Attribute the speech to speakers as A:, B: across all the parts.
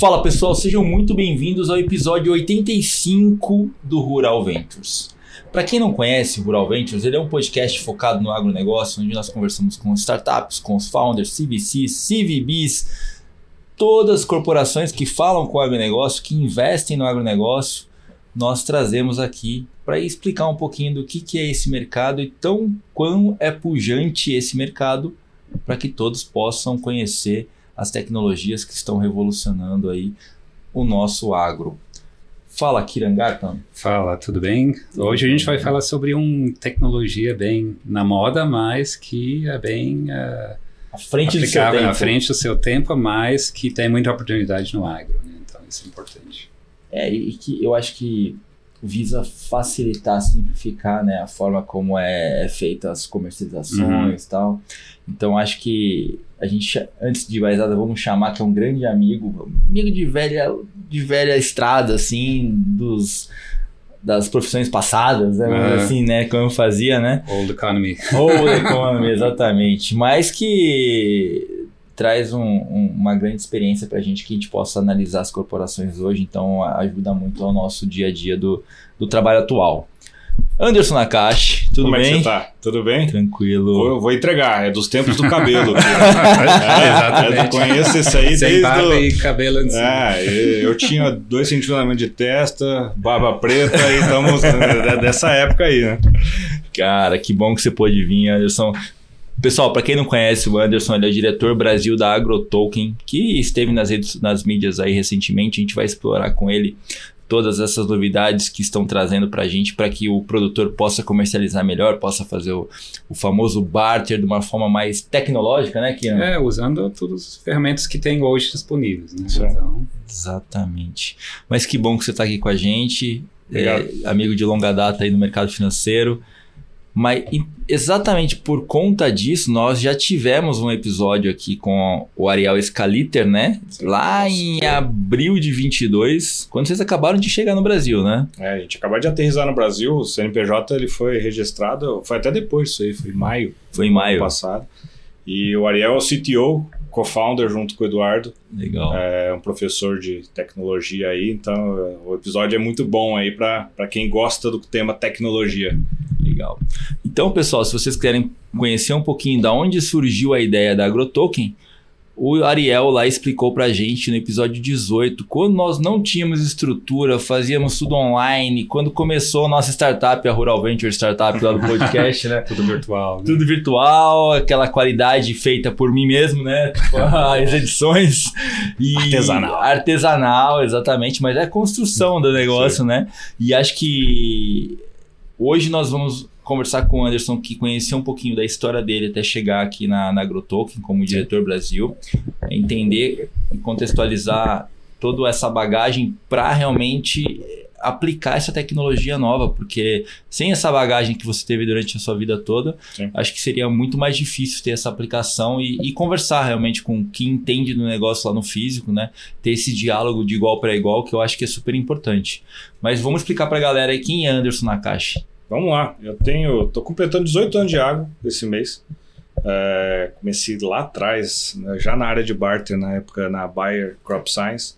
A: Fala pessoal, sejam muito bem-vindos ao episódio 85 do Rural Ventures. Para quem não conhece o Rural Ventures, ele é um podcast focado no agronegócio, onde nós conversamos com startups, com os founders, CVCs, CVBs, todas as corporações que falam com o agronegócio, que investem no agronegócio, nós trazemos aqui para explicar um pouquinho do que, que é esse mercado e tão quão é pujante esse mercado para que todos possam conhecer as tecnologias que estão revolucionando aí o nosso agro. Fala, Kirangatan.
B: Fala, tudo bem? Hoje a gente vai falar sobre uma tecnologia bem na moda, mas que é bem uh,
A: à frente
B: do seu tempo. à frente do seu tempo, mas que tem muita oportunidade no agro. Né? Então, isso é importante.
A: É, e que eu acho que visa facilitar, simplificar né, a forma como é, é feita as comercializações e uhum. tal. Então acho que a gente, antes de mais nada, vamos chamar que é um grande amigo, amigo de velha, de velha estrada, assim, dos das profissões passadas, né? Uhum. assim, né? Como eu fazia, né?
B: Old economy.
A: Old economy, exatamente. Mas que traz um, um, uma grande experiência para a gente que a gente possa analisar as corporações hoje, então ajuda muito ao nosso dia a dia do, do trabalho atual. Anderson Nakashi, tudo
C: Como
A: bem?
C: Como é que você tá? Tudo bem?
A: Tranquilo.
C: Vou, vou entregar, é dos tempos do cabelo. é, Exatamente. Eu conheço isso aí
B: Sem
C: desde
B: barba
C: do...
B: e cabelo antes.
C: É, eu tinha dois centímetros de testa, barba preta e estamos dessa época aí, né?
A: Cara, que bom que você pôde vir, Anderson. Pessoal, para quem não conhece o Anderson, ele é o diretor Brasil da AgroToken, que esteve nas, redes, nas mídias aí recentemente. A gente vai explorar com ele todas essas novidades que estão trazendo para a gente para que o produtor possa comercializar melhor, possa fazer o, o, famoso barter de uma forma mais tecnológica, né, Kian?
B: É, usando todas as ferramentas que tem hoje disponíveis. Né? Então...
A: Exatamente. Mas que bom que você está aqui com a gente, é, amigo de longa data aí no mercado financeiro. Mas exatamente por conta disso, nós já tivemos um episódio aqui com o Ariel Scaliter, né? Lá em abril de 22, quando vocês acabaram de chegar no Brasil, né?
C: É, a gente acabou de aterrizar no Brasil, o CNPJ ele foi registrado, foi até depois disso aí, foi em maio.
A: Foi em maio.
C: passado. E o Ariel é o CTO, co-founder junto com o Eduardo.
A: Legal.
C: É um professor de tecnologia aí, então o episódio é muito bom aí para quem gosta do tema tecnologia.
A: Legal. Então, pessoal, se vocês querem conhecer um pouquinho da onde surgiu a ideia da AgroToken, o Ariel lá explicou pra gente no episódio 18, quando nós não tínhamos estrutura, fazíamos tudo online, quando começou a nossa startup, a Rural Venture Startup lá do podcast, né?
B: tudo virtual. Né?
A: Tudo virtual, aquela qualidade feita por mim mesmo, né? Tipo, as edições.
C: E artesanal.
A: Artesanal, exatamente, mas é a construção do negócio, Sim. né? E acho que Hoje nós vamos conversar com o Anderson, que conheceu um pouquinho da história dele até chegar aqui na, na AgroToken como diretor Brasil, entender e contextualizar toda essa bagagem para realmente aplicar essa tecnologia nova, porque sem essa bagagem que você teve durante a sua vida toda, Sim. acho que seria muito mais difícil ter essa aplicação e, e, conversar realmente com quem entende do negócio lá no físico, né? Ter esse diálogo de igual para igual, que eu acho que é super importante. Mas vamos explicar para a galera aí quem é Anderson Nakashi.
C: Vamos lá, eu tenho, tô completando 18 anos de água esse mês. É, comecei lá atrás, né, já na área de barter, na época na Bayer Crop Science.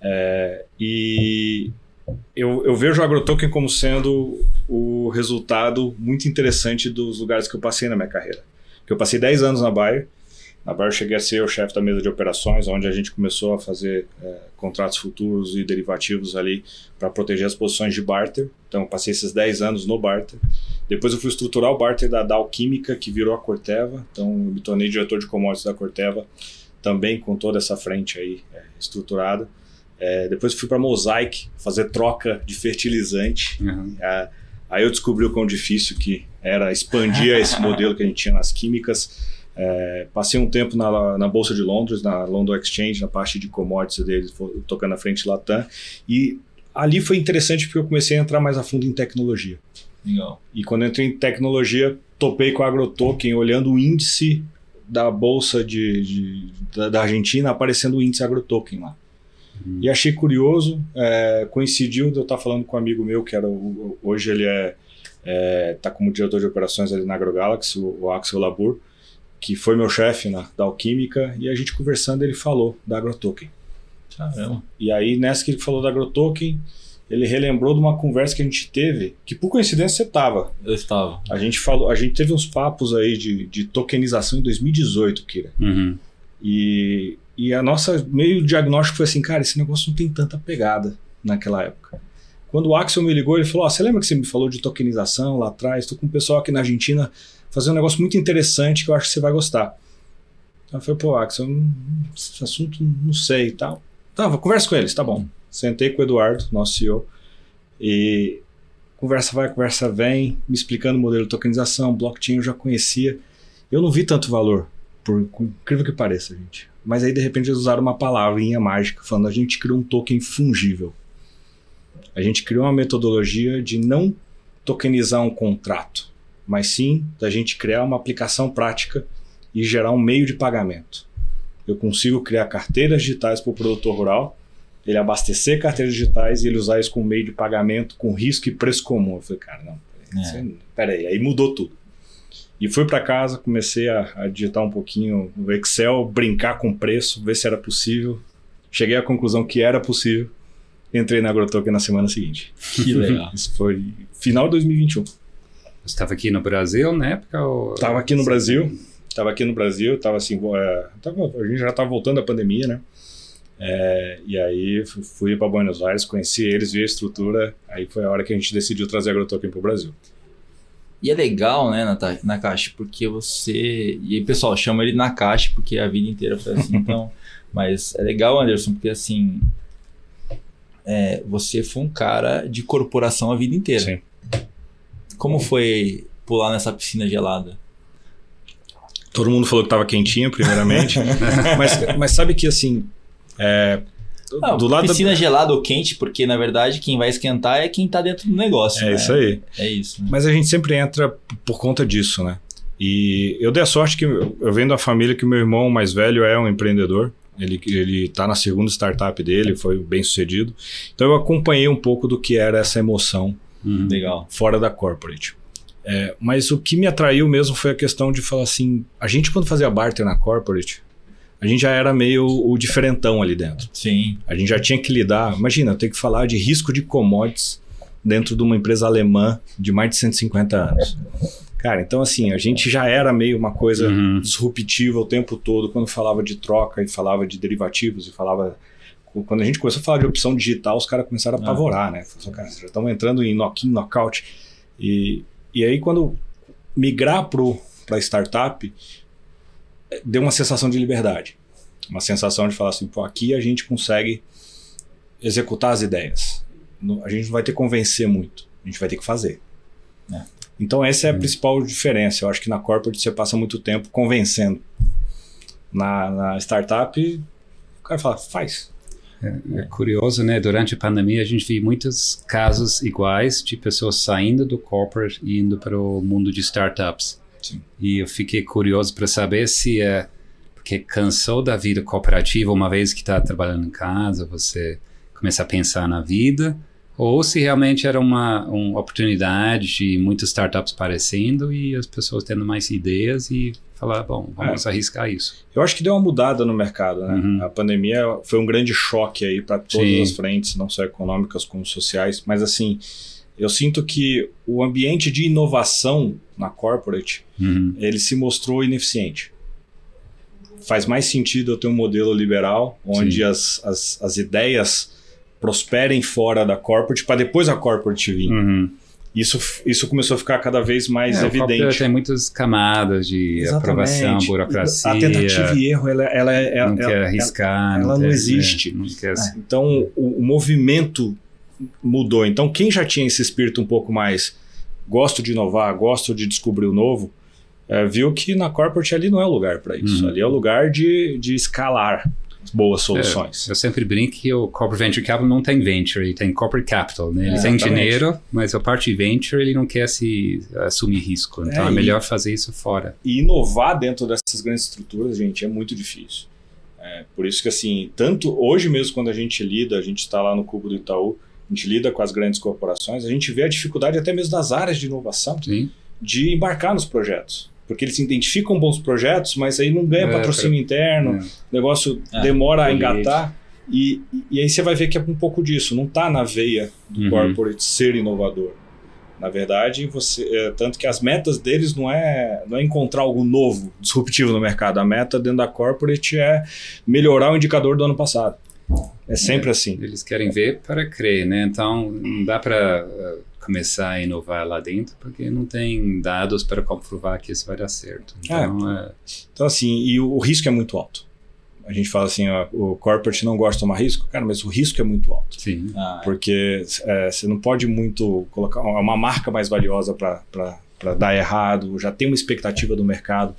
C: É, e eu, eu, vejo o AgroToken como sendo o resultado muito interessante dos lugares que eu passei na minha carreira. Eu passei 10 anos na Bayer, na Bayer eu cheguei a ser o chefe da mesa de operações, onde a gente começou a fazer é, contratos futuros e derivativos ali para proteger as posições de barter. Então eu passei esses 10 anos no barter. Depois eu fui estruturar o barter da Dow Química, que virou a Corteva. Então eu me tornei diretor de commodities da Corteva, também com toda essa frente aí é, estruturada. É, depois fui para Mosaic fazer troca de fertilizante. Uhum. É, aí eu descobri o quão difícil que era expandir esse modelo que a gente tinha nas químicas. É, passei um tempo na, na, Bolsa de Londres, na London Exchange, na parte de commodities deles, tocando na frente Latam. E ali foi interessante porque eu comecei a entrar mais a fundo em tecnologia.
A: Legal.
C: E quando eu entrei em tecnologia, topei com a AgroToken, olhando o índice da Bolsa de, de da, da, Argentina, aparecendo o índice AgroToken lá. Uhum. E achei curioso, é, coincidiu de eu estar falando com um amigo meu, que era o, hoje ele é, é tá como diretor de operações ali na AgroGalaxy, o, o Axel Labur que foi meu chefe na da Alquímica, e a gente conversando ele falou da AgroToken.
A: Caramba.
C: E aí, nessa que ele falou da AgroToken, ele relembrou de uma conversa que a gente teve, que por coincidência você estava.
A: Eu estava.
C: A gente falou, a gente teve uns papos aí de, de tokenização em 2018, Kira.
B: Uhum.
C: E, e a nossa meio diagnóstico foi assim, cara, esse negócio não tem tanta pegada naquela época. Quando o Axel me ligou, ele falou: oh, você lembra que você me falou de tokenização lá atrás? Estou com um pessoal aqui na Argentina fazendo um negócio muito interessante que eu acho que você vai gostar. Eu falei, pô, Axel, esse assunto não sei e tal. Tá, conversa com eles, tá bom. Sentei com o Eduardo, nosso CEO, e conversa vai, conversa vem, me explicando o modelo de tokenização, blockchain eu já conhecia. Eu não vi tanto valor, por incrível que pareça, gente. Mas aí, de repente, eles usaram uma palavrinha mágica, falando a gente criou um token fungível. A gente criou uma metodologia de não tokenizar um contrato, mas sim da gente criar uma aplicação prática e gerar um meio de pagamento. Eu consigo criar carteiras digitais para o produtor rural, ele abastecer carteiras digitais e ele usar isso como meio de pagamento com risco e preço comum. Eu falei, cara, não, peraí, é. peraí. aí mudou tudo. E fui para casa, comecei a, a, digitar um pouquinho no Excel, brincar com preço, ver se era possível. Cheguei à conclusão que era possível. Entrei na AgroToken na semana seguinte.
A: Que legal.
C: Isso foi final de 2021. Você
B: estava aqui no Brasil na época? Ou...
C: Estava aqui no Brasil. Estava aqui no Brasil. Estava assim, é, tava, a gente já estava voltando da pandemia, né? É, e aí fui para Buenos Aires, conheci eles, vi a estrutura. Aí foi a hora que a gente decidiu trazer a AgroToken para o Brasil.
A: E é legal, né, na, na caixa, porque você. E aí, pessoal, chama ele na caixa, porque a vida inteira foi assim. então, mas é legal, Anderson, porque assim. É, você foi um cara de corporação a vida inteira.
C: Sim.
A: Como foi pular nessa piscina gelada?
C: Todo mundo falou que estava quentinho, primeiramente. mas, mas sabe que assim. É,
A: do lado piscina da... gelada ou quente, porque na verdade quem vai esquentar é quem está dentro do negócio.
C: É
A: né?
C: isso aí.
A: É isso.
C: Né? Mas a gente sempre entra por conta disso, né? E eu dei a sorte que eu venho da família que o meu irmão mais velho é um empreendedor. Ele, ele tá na segunda startup dele, foi bem sucedido. Então eu acompanhei um pouco do que era essa emoção
A: uhum. Legal.
C: fora da corporate. É, mas o que me atraiu mesmo foi a questão de falar assim: a gente, quando fazia barter na corporate, a gente já era meio o diferentão ali dentro.
A: Sim.
C: A gente já tinha que lidar. Imagina, eu tenho que falar de risco de commodities dentro de uma empresa alemã de mais de 150 anos. Cara, então assim, a gente já era meio uma coisa uhum. disruptiva o tempo todo quando falava de troca e falava de derivativos e falava. Quando a gente começou a falar de opção digital, os caras começaram a apavorar, né? Falaram, cara, já estamos entrando em knock-in, knockout. E, e aí, quando migrar para startup, deu uma sensação de liberdade. Uma sensação de falar assim, pô, aqui a gente consegue executar as ideias. A gente não vai ter que convencer muito, a gente vai ter que fazer. É. Então essa é a hum. principal diferença. Eu acho que na corporate você passa muito tempo convencendo. Na, na startup, o cara fala, faz.
B: É, é, curioso, né? Durante a pandemia a gente viu muitos casos iguais de pessoas saindo do corporate e indo para o mundo de startups.
C: Sim.
B: E eu fiquei curioso para saber se é porque cansou da vida cooperativa uma vez que está trabalhando em casa, você começa a pensar na vida, ou se realmente era uma, uma oportunidade de muitas startups aparecendo e as pessoas tendo mais ideias e falar, bom, vamos é. arriscar isso.
C: Eu acho que deu uma mudada no mercado, né? Uhum. A pandemia foi um grande choque aí para todas Sim. as frentes, não só econômicas como sociais, mas assim, eu sinto que o ambiente de inovação na corporate,
B: uhum.
C: ele se mostrou ineficiente. Faz mais sentido eu ter um modelo liberal, onde as, as, as, ideias prosperem fora da corporate, para depois a corporate vir.
B: Uhum.
C: Isso, isso começou a ficar cada vez mais é, evidente.
B: Tem muitas camadas de Exatamente. aprovação, burocracia.
C: A tentativa e erro, ela, ela, ela
B: não ela, quer arriscar.
C: Ela, ela não, não, existe.
B: Não quer...
C: Então, o, o movimento mudou. Então, quem já tinha esse espírito um pouco mais gosto de inovar, gosto de descobrir o novo, é, viu que na corporate ali não é o lugar para isso. Uhum. Ali é o lugar de, de escalar boas soluções.
B: É, eu sempre brinco que o corporate venture capital não tem venture, ele tem corporate capital. Né? Ele é, tem dinheiro, mas a parte de venture ele não quer se assumir risco. Então é, é melhor e, fazer isso fora.
C: E inovar dentro dessas grandes estruturas, gente, é muito difícil. É, por isso que assim, tanto hoje mesmo quando a gente lida, a gente está lá no cubo do Itaú, a gente lida com as grandes corporações, a gente vê a dificuldade até mesmo das áreas de inovação
B: Sim.
C: de embarcar nos projetos. Porque eles identificam bons projetos, mas aí não ganha é, patrocínio interno, é. o negócio é, demora a engatar. E, e aí você vai ver que é um pouco disso, não está na veia do
B: Uhum.
C: corporate ser inovador. Na verdade, você é, tanto que as metas deles não é, não é encontrar algo novo, disruptivo no mercado. A meta dentro da corporate é melhorar o indicador do ano passado. É sempre assim.
B: Eles querem ver para crer, né? Então, não dá para uh, começar a inovar lá dentro, porque não tem dados para comprovar que isso vai dar certo. Então, é.
C: Então, assim, e o, o risco é muito alto. A gente fala assim, ó, o corporate não gosta de tomar risco, cara, mas o risco é muito alto.
B: sim.
A: Ah,
C: Porque é, você não pode muito colocar é uma marca mais valiosa para dar errado, já tem uma expectativa do mercado.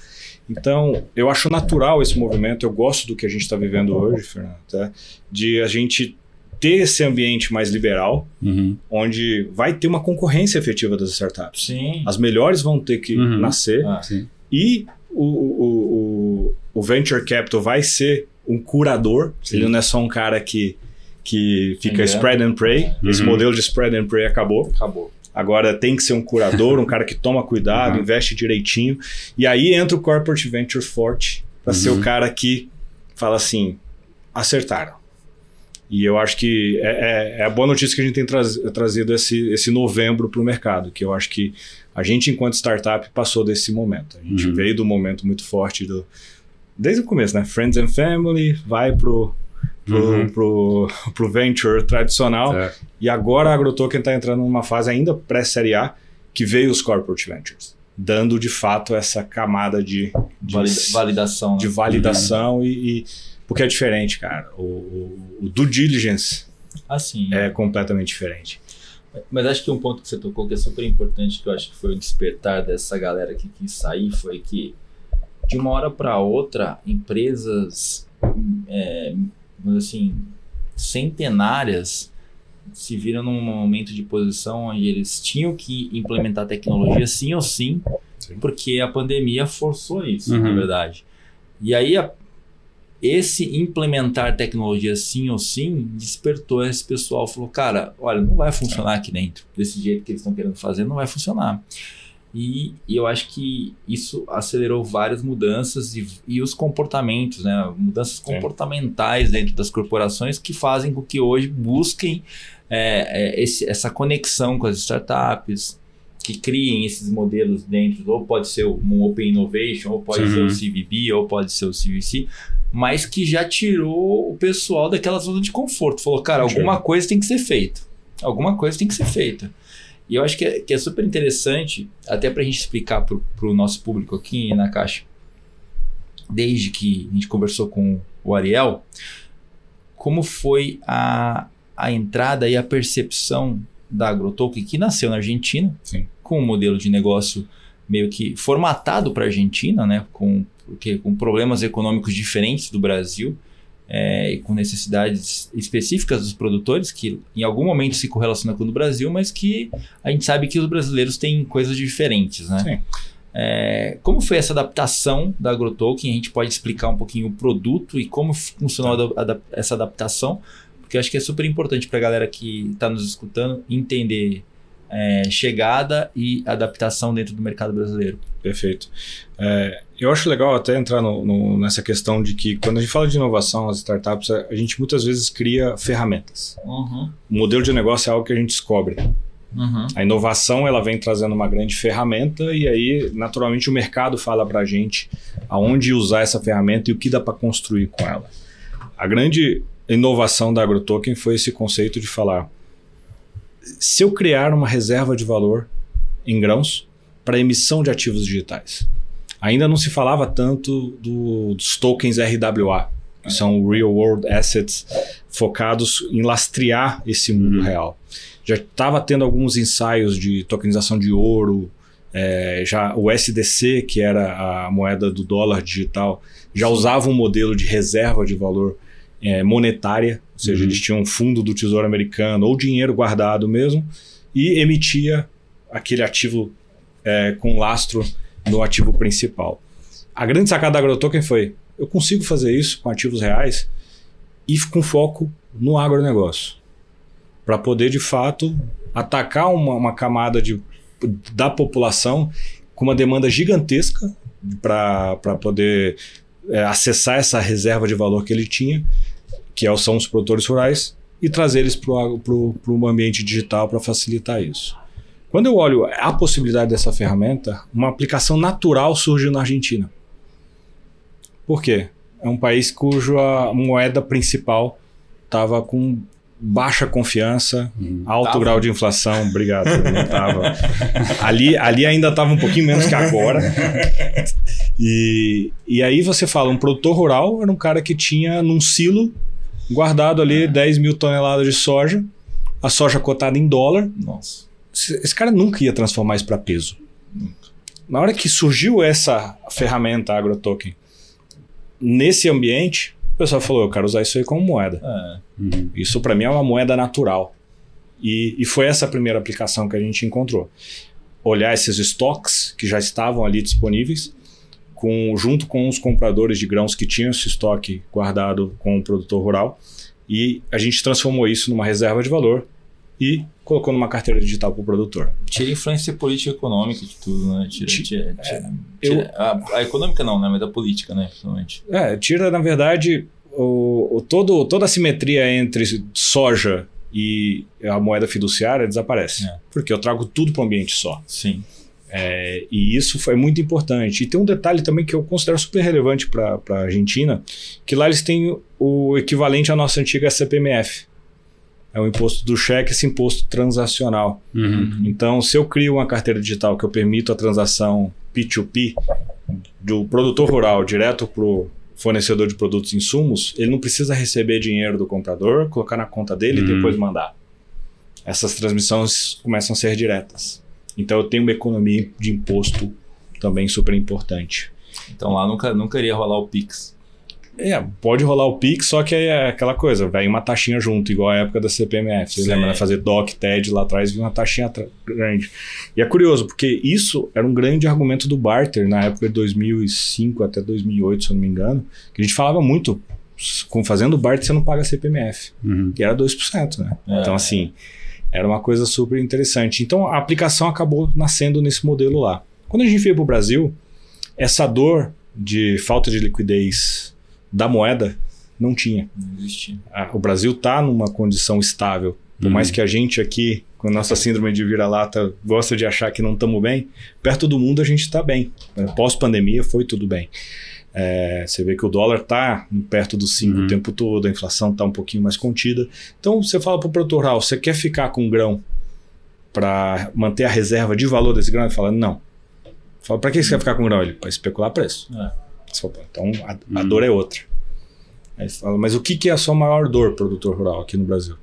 C: Então, eu acho natural esse movimento, eu gosto do que a gente está vivendo hoje, Fernando, tá? de a gente ter esse ambiente mais liberal,
B: Uhum.
C: onde vai ter uma concorrência efetiva das startups.
A: sim.
C: As melhores vão ter que
B: Uhum.
C: nascer
A: Ah,
B: Sim.
C: e o, o, o, o Venture Capital vai ser um curador,
B: Sim.
C: ele não é só um cara que, que fica
A: Engana.
C: spread and pray. Esse
B: Uhum.
C: modelo de spread and pray acabou.
A: acabou.
C: Agora tem que ser um curador, um cara que toma cuidado,
B: Uhum.
C: investe direitinho. E aí entra o corporate venture forte para ser
B: Uhum.
C: o cara que fala assim: acertaram. E eu acho que é, é- é a boa notícia que a gente tem traz- trazido esse, esse novembro para o mercado, que eu acho que a gente, enquanto startup, passou desse momento. A gente
B: Uhum.
C: veio do momento muito forte do. Desde o começo, né? Friends and Family, vai pro, pro,
B: Uhum.
C: pro, pro venture tradicional.
B: É.
C: E agora a AgroToken está entrando numa fase ainda pré-série A, que veio os corporate ventures, dando de fato essa camada de, de,
A: Valida- validação. né?
C: de validação e, e- porque é diferente, cara. O, o, o due diligence
A: Assim.
C: é completamente diferente.
A: Mas acho que um ponto que você tocou que é super importante, que eu acho que foi o despertar dessa galera que quis sair, foi que de uma hora para outra, empresas, é, assim, centenárias se viram num momento de posição onde eles tinham que implementar tecnologia sim ou sim,
C: Sim.
A: porque a pandemia forçou isso,
B: Uhum.
A: na verdade. E aí a- esse implementar tecnologia sim ou sim despertou esse pessoal, falou, cara, olha, não vai funcionar aqui dentro, desse jeito que eles estão querendo fazer, não vai funcionar. E, e eu acho que isso acelerou várias mudanças e, e os comportamentos, né? Mudanças comportamentais dentro das corporações que fazem com que hoje busquem é, é, esse- essa conexão com as startups, que criem esses modelos dentro, ou pode ser um Open Innovation, ou pode
B: Uhum.
A: ser o CVB, ou pode ser o CVC, mas que já tirou o pessoal daquela zona de conforto. Falou, cara, alguma coisa tem que ser feita. Alguma coisa tem que ser feita. E eu acho que é, que é super interessante, até para a gente explicar para o nosso público aqui na Caixa, desde que a gente conversou com o Ariel, como foi a, a entrada e a percepção da AgroToken, que nasceu na Argentina,
C: Sim.
A: com um modelo de negócio meio que formatado para a Argentina, né, com, porque, com problemas econômicos diferentes do Brasil, é, e com necessidades específicas dos produtores, que em algum momento se correlaciona com o do Brasil, mas que a gente sabe que os brasileiros têm coisas diferentes, né?
C: Sim.
A: É, como foi essa adaptação da AgroToken? A gente pode explicar um pouquinho o produto e como funcionou a da- adap- essa adaptação, porque eu acho que é super importante para a galera que está nos escutando entender é, chegada e adaptação dentro do mercado brasileiro.
C: Perfeito. É, eu acho legal até entrar no- no- nessa questão de que quando a gente fala de inovação, as startups, a, gente muitas vezes cria ferramentas.
A: Uhum,
C: O modelo de negócio é algo que a gente descobre.
A: uhum,
C: A inovação ela vem trazendo uma grande ferramenta e aí naturalmente o mercado fala para a gente aonde usar essa ferramenta e o que dá para construir com ela. A grande inovação da AgroToken foi esse conceito de falar se eu criar uma reserva de valor em grãos para emissão de ativos digitais. Ainda não se falava tanto do- dos tokens RWA, que são Real World Assets focados em lastrear esse mundo
B: Uhum.
C: real. Já estava tendo alguns ensaios de tokenização de ouro, é, já o SDC, que era a moeda do dólar digital, já usava um modelo de reserva de valor é, monetária, ou seja,
B: Uhum.
C: eles tinham um fundo do Tesouro Americano ou dinheiro guardado mesmo e emitia aquele ativo é, com lastro no ativo principal. A grande sacada da AgroToken foi: eu consigo fazer isso com ativos reais e com foco no agronegócio, para poder de fato atacar uma, uma camada de, da população com uma demanda gigantesca para poder é, acessar essa reserva de valor que ele tinha, que é são os produtores rurais, e trazer eles para o ambiente digital para facilitar isso. Quando eu olho a possibilidade dessa ferramenta, uma aplicação natural surge na Argentina. Por quê? É um país cuja moeda principal estava com baixa confiança, hum, alto tava. grau de inflação. Obrigado, não tava. ali, ali ainda estava um pouquinho menos que agora. E, e aí você fala, um produtor rural era um cara que tinha num silo guardado ali é. 10 mil toneladas de soja, a soja cotada em dólar.
A: Nossa.
C: Esse cara nunca ia transformar isso para peso. Nunca. Na hora que surgiu essa ferramenta AgroToken, nesse ambiente, o pessoal falou: eu quero usar isso aí como moeda. É. Uhum. Isso para mim é uma moeda natural. E, e foi essa a primeira aplicação que a gente encontrou. Olhar esses estoques que já estavam ali disponíveis, com, junto com os compradores de grãos que tinham esse estoque guardado com o produtor rural, e a gente transformou isso numa reserva de valor e colocou numa carteira digital para o produtor.
A: Tira a influência política e econômica de tudo, né? Tira, tira, tira, é, tira eu, a, a, econômica não, né? Mas da política, né? Principalmente.
C: É, tira, na verdade, o, o, todo, toda a simetria entre soja e a moeda fiduciária desaparece. É. Porque eu trago tudo para um ambiente só.
A: Sim.
C: É, e isso foi muito importante. E tem um detalhe também que eu considero super relevante para a Argentina, que lá eles têm o equivalente à nossa antiga CPMF, é o imposto do cheque, esse imposto transacional. Uhum. Então, se eu crio uma carteira digital que eu permito a transação P2P do produtor rural direto para o fornecedor de produtos e insumos, ele não precisa receber dinheiro do comprador, colocar na conta dele uhum. e depois mandar. Essas transmissões começam a ser diretas. Então, eu tenho uma economia de imposto também super importante.
A: Então, lá nunca, nunca iria rolar o Pix.
C: É, pode rolar o Pix, só que é aquela coisa, vem uma taxinha junto, igual a época da CPMF. Você lembra, né? Fazer DOC, TED lá atrás, vinha uma taxinha grande. E é curioso, porque isso era um grande argumento do barter na época de 2005 até 2008, se eu não me engano, que a gente falava muito, com fazendo barter você não paga CPMF, uhum. e era 2%, né? É. Então, assim, era uma coisa super interessante. Então, a aplicação acabou nascendo nesse modelo lá. Quando a gente veio para o Brasil, essa dor de falta de liquidez da moeda não tinha.
A: Não existia.
C: Ah, o Brasil está numa condição estável. Por uhum. mais que a gente aqui, com a nossa síndrome de vira-lata, gosta de achar que não estamos bem, perto do mundo a gente está bem. Pós-pandemia foi tudo bem. É, você vê que o dólar está perto dos 5 uhum. o tempo todo, a inflação está um pouquinho mais contida. Então você fala para o produtor rural, você quer ficar com grão para manter a reserva de valor desse grão? Ele fala, não. Fala, para que você quer ficar com grão? Ele, para especular preço. É. Então a, a hum. dor é outra. Aí fala, mas o que, que é a sua maior dor, produtor rural, aqui no Brasil?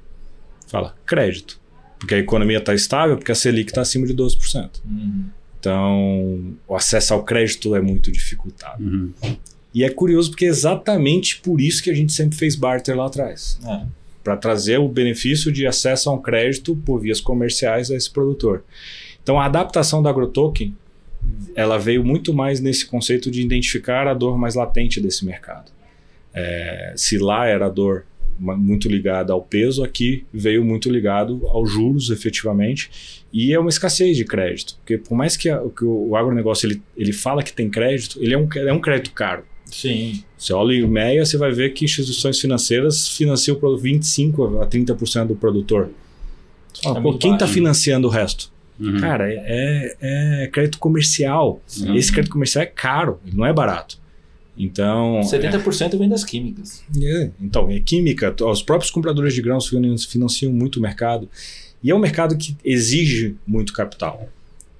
C: Fala, crédito. Porque a economia está estável, porque a Selic está acima de 12%. Uhum. Então, o acesso ao crédito é muito dificultado. Uhum. E é curioso porque é exatamente por isso que a gente sempre fez barter lá atrás. É. Para trazer o benefício de acesso a um crédito por vias comerciais a esse produtor. Então, a adaptação da AgroToken ela veio muito mais nesse conceito de identificar a dor mais latente desse mercado. É, se lá era a dor muito ligada ao peso, aqui veio muito ligado aos juros, efetivamente, e é uma escassez de crédito. Porque por mais que, a, que o agronegócio ele, ele fala que tem crédito, ele é um, é um crédito caro.
A: Sim.
C: Você olha o MEIA, você vai ver que instituições financeiras financiam 25% a 30% do produtor. É quem está financiando o resto? Uhum. Cara, é, é, crédito comercial. Uhum. Esse crédito comercial é caro, não é barato. Então.
A: 70% é... vem das químicas.
C: É, então, é química. Os próprios compradores de grãos financiam muito o mercado. E é um mercado que exige muito capital.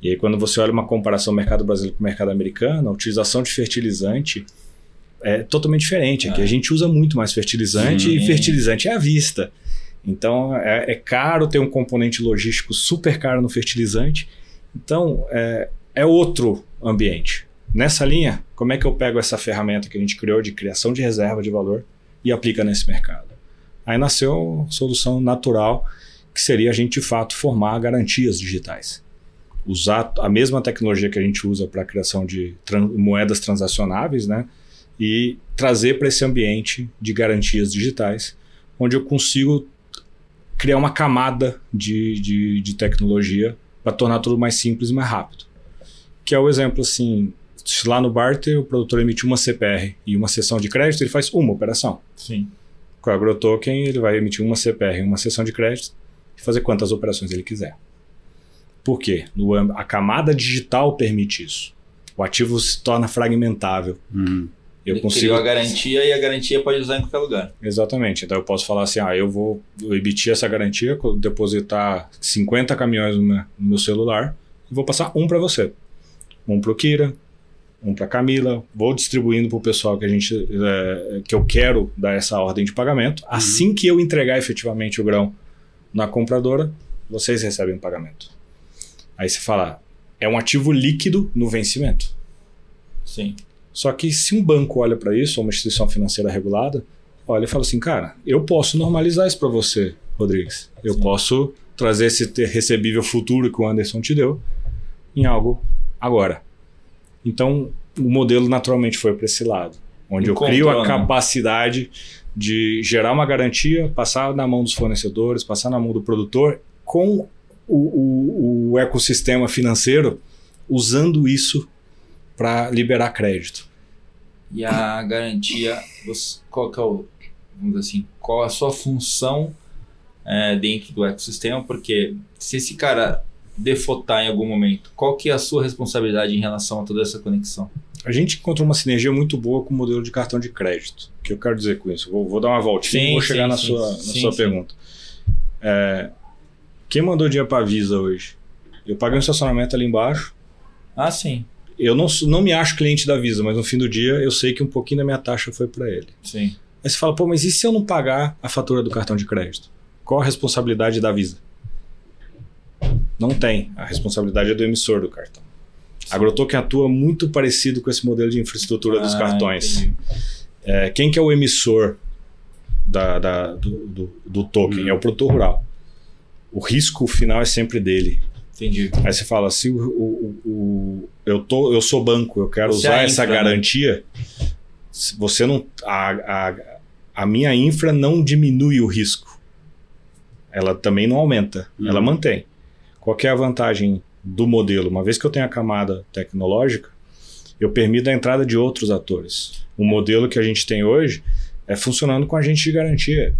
C: E aí, quando você olha uma comparação do mercado brasileiro com o mercado americano, a utilização de fertilizante é totalmente diferente. Aqui é. a gente usa muito mais fertilizante Sim. e fertilizante é à vista. Então é, é, caro ter um componente logístico super caro no fertilizante. Então é, é outro ambiente. Nessa linha, como é que eu pego essa ferramenta que a gente criou de criação de reserva de valor e aplica nesse mercado? Aí nasceu a solução natural, que seria a gente de fato formar garantias digitais. Usar a mesma tecnologia que a gente usa para a criação de moedas transacionáveis, né? E trazer para esse ambiente de garantias digitais, onde eu consigo criar uma camada de, de, de tecnologia para tornar tudo mais simples e mais rápido. Que é o exemplo assim, lá no barter o produtor emite uma CPR e uma sessão de crédito, ele faz uma operação.
A: Sim.
C: Com o AgroToken, ele vai emitir uma CPR, uma sessão de crédito e fazer quantas operações ele quiser. Por quê? No, a camada digital permite isso. O ativo se torna fragmentável.
B: Uhum.
C: Eu
A: Ele
C: consigo.
A: a garantia e a garantia pode usar em qualquer lugar.
C: Exatamente. Então eu posso falar assim: ah, eu vou emitir essa garantia, depositar 50 caminhões no meu, celular e vou passar um para você. Um para o Kira, um para Camila, vou distribuindo para o pessoal que a gente é, que eu quero dar essa ordem de pagamento. Assim que eu entregar efetivamente o grão na compradora, vocês recebem o pagamento. Aí você fala, é um ativo líquido no vencimento.
A: Sim.
C: Só que se um banco olha para isso, ou uma instituição financeira regulada, olha e fala assim, cara, eu posso normalizar isso para você, Rodrigues. Eu
A: Sim.
C: posso trazer esse recebível futuro que o Anderson te deu em algo agora. Então, o modelo naturalmente foi para esse lado, onde eu crio a
A: Encontrou, né?
C: capacidade de gerar uma garantia, passar na mão dos fornecedores, passar na mão do produtor, com o, o- o ecossistema financeiro usando isso para liberar crédito.
A: E a garantia, qual que é o, vamos dizer assim, qual a sua função é, dentro do ecossistema? Porque se esse cara defotar em algum momento, qual que é a sua responsabilidade em relação a toda essa conexão?
C: A gente encontrou uma sinergia muito boa com o modelo de cartão de crédito. O que eu quero dizer com isso? Vou, vou dar uma voltinha e
A: Sim,
C: vou chegar
A: sim,
C: na sua, na sua pergunta. É, quem mandou dinheiro para a Visa hoje? Eu paguei um estacionamento ali embaixo.
A: Ah, sim.
C: Eu não, não me acho cliente da Visa, mas no fim do dia eu sei que um pouquinho da minha taxa foi para ele.
A: Sim.
C: Aí você fala, pô, mas e se eu não pagar a fatura do cartão de crédito? Qual a responsabilidade da Visa? Não tem. A responsabilidade é do emissor do cartão. A AgroToken atua muito parecido com esse modelo de infraestrutura dos
A: Ah,
C: cartões.
A: entendi.
C: É, quem que é o emissor da, da- do, do- do token?
B: Hum.
C: É o produtor rural. O risco final é sempre dele.
A: Entendi.
C: Aí você fala, se o, o- o- eu, tô, eu sou banco, eu quero
A: Você é
C: usar
A: a
C: essa
A: infra, né?
C: garantia, se você não. A, a, a minha infra não diminui o risco. Ela também não aumenta,
B: Hum.
C: ela mantém. Qual que é a vantagem do modelo? Uma vez que eu tenho a camada tecnológica, eu permito a entrada de outros atores. O modelo que a gente tem hoje é funcionando com agente de garantia,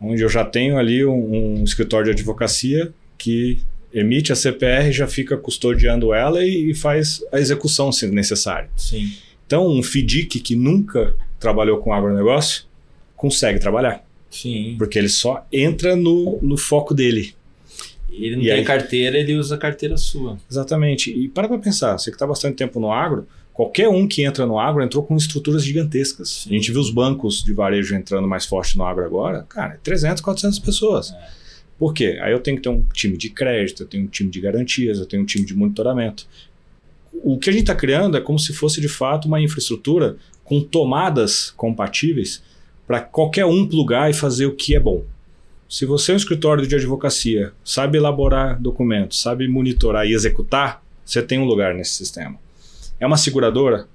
C: onde eu já tenho ali um, um escritório de advocacia que emite a CPR, já fica custodiando ela e, e faz a execução se necessário.
A: Sim.
C: Então, um FDIC que nunca trabalhou com agronegócio consegue trabalhar,
A: Sim.
C: porque ele só entra no, no foco dele.
A: Ele não
C: E
A: tem
C: aí?
A: carteira, ele usa a carteira sua.
C: Exatamente. E para pra pensar, você que está bastante tempo no agro, qualquer um que entra no agro entrou com estruturas gigantescas.
A: Sim.
C: A gente viu os bancos de varejo entrando mais forte no agro agora, cara, 300, 400 pessoas. Por quê? Aí eu tenho que ter um time de crédito, eu tenho um time de garantias, eu tenho um time de monitoramento. O que a gente está criando é como se fosse de fato uma infraestrutura com tomadas compatíveis para qualquer um plugar e fazer o que é bom. Se você é um escritório de advocacia, sabe elaborar documentos, sabe monitorar e executar, você tem um lugar nesse sistema. É uma seguradora?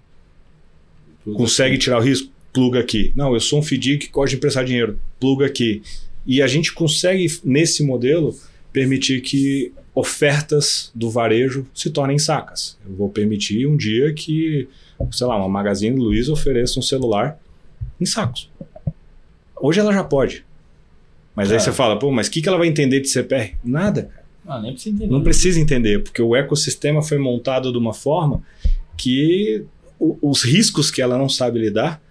C: Consegue tirar o risco? Pluga aqui. Não, eu sou um FDIC que gosta de emprestar dinheiro. Pluga aqui. E a gente consegue, nesse modelo, permitir que ofertas do varejo se tornem sacas. Eu vou permitir um dia que, sei lá, uma Magazine Luiza ofereça um celular em sacos. Hoje ela já pode. Mas aí você fala, pô, mas o que, que ela vai entender de CPR? Nada, cara.
A: Ah, nem precisa entender.
C: Não precisa entender, porque o ecossistema foi montado de uma forma que os riscos que ela não sabe lidar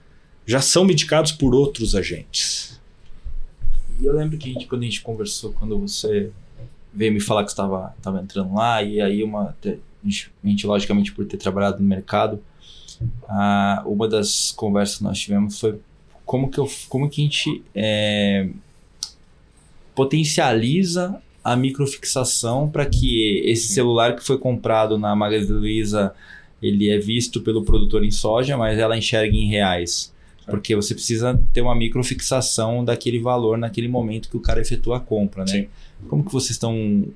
C: já são mitigados por outros agentes.
A: E eu lembro que a gente, quando a gente conversou, quando você veio me falar que estava tava entrando lá, e aí uma. A gente, a gente, logicamente, por ter trabalhado no mercado, ah, uma das conversas que nós tivemos foi como que, eu, como que a gente é, potencializa a microfixação para que esse celular que foi comprado na Magazine Luiza ele é visto pelo produtor em soja, mas ela enxerga em reais. Porque você precisa ter uma microfixação daquele valor naquele momento que o cara efetua a compra, né?
C: Sim.
A: Como que vocês estão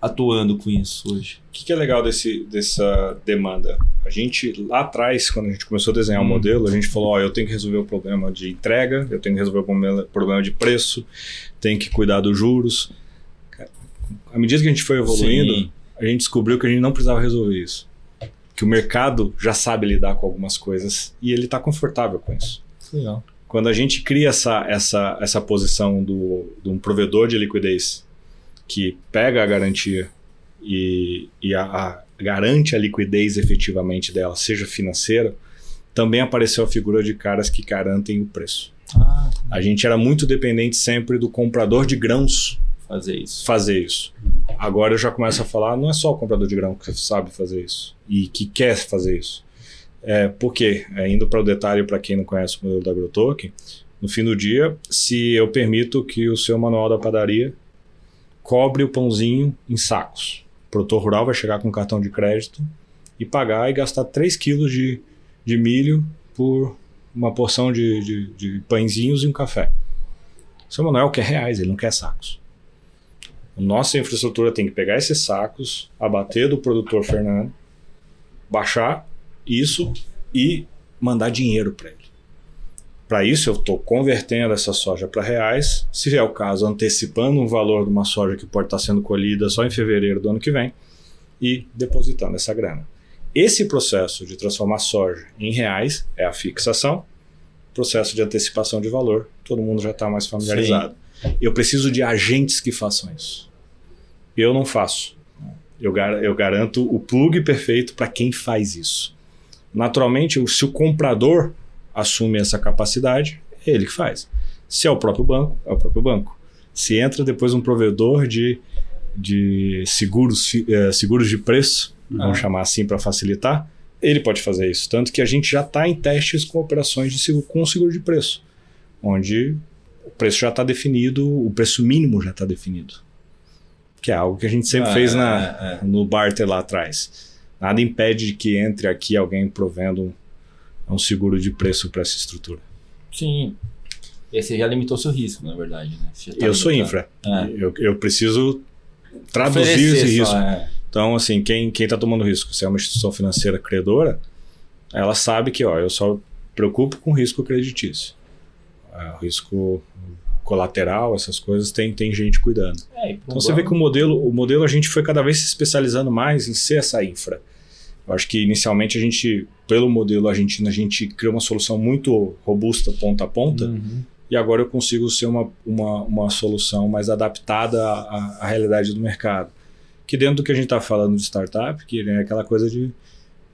A: atuando com isso hoje?
C: O que, que é legal desse, dessa demanda? A gente, lá atrás, quando a gente começou a desenhar o
A: Hum.
C: modelo, a gente falou: ó, eu tenho que resolver o problema de entrega, eu tenho que resolver o problema- de preço, tenho que cuidar dos juros. À medida que a gente foi evoluindo,
A: Sim.
C: a gente descobriu que a gente não precisava resolver isso. Que o mercado já sabe lidar com algumas coisas e ele está confortável com isso.
A: Legal.
C: quando a gente cria essa, essa, essa posição do, de um provedor de liquidez que pega a garantia e, e a, a garante a liquidez efetivamente dela, seja financeira, também apareceu a figura de caras que garantem o preço.
A: Ah,
C: A gente era muito dependente sempre do comprador de grãos
A: fazer isso.
C: fazer isso. Agora eu já começo a falar, não é só o comprador de grão que sabe fazer isso e que quer fazer isso. É, por quê? É, indo para o detalhe para quem não conhece o modelo da AgroToken, no fim do dia, se eu permito que o seu manual da padaria cobre o pãozinho em sacos, o produtor rural vai chegar com um cartão de crédito e pagar e gastar 3 quilos de, de milho por uma porção de, de, de pãezinhos e um café. O seu manual quer reais, ele não quer sacos. Nossa infraestrutura tem que pegar esses sacos, abater do produtor Fernando, baixar isso e mandar dinheiro para ele. Para isso, eu estou convertendo essa soja para reais, se é o caso, antecipando um valor de uma soja que pode estar sendo colhida só em fevereiro do ano que vem e depositando essa grana. Esse processo de transformar soja em reais é a fixação, processo de antecipação de valor, todo mundo já está mais familiarizado. Eu preciso de agentes que façam isso. Eu não faço. Eu, gar eu garanto o plug perfeito para quem faz isso. Naturalmente, se o comprador assume essa capacidade, é ele que faz. Se é o próprio banco, é o próprio banco. Se entra depois um provedor de, de seguros, eh, seguros de preço, vamos
A: Ah.
C: chamar assim para facilitar, ele pode fazer isso. Tanto que a gente já está em testes com operações de seguro, com seguro de preço, onde o preço já está definido, o preço mínimo já está definido. Que é algo que a gente sempre
A: Ah,
C: fez na,
A: é,
C: no barter lá atrás. Nada impede de que entre aqui alguém provendo um, um seguro de preço para essa estrutura.
A: Sim. E aí você já limitou seu risco, na verdade, né? Tá
C: eu sou infra.
A: É.
C: Eu, eu preciso traduzir
A: Oferecer
C: esse
A: só,
C: risco.
A: é.
C: Então, assim, quem está tomando risco, se é uma instituição financeira credora, ela sabe que ó, eu só me preocupo com risco creditício. É, o risco colateral, essas coisas, tem, tem gente cuidando.
A: É,
C: Então você vê que o modelo, o modelo a gente foi cada vez se especializando mais em ser essa infra. Eu acho que inicialmente a gente, pelo modelo argentino, a gente criou uma solução muito robusta ponta a ponta,
A: Uhum.
C: e agora eu consigo ser uma, uma, uma solução mais adaptada à, à- à realidade do mercado. Que dentro do que a gente está falando de startup, que é aquela coisa de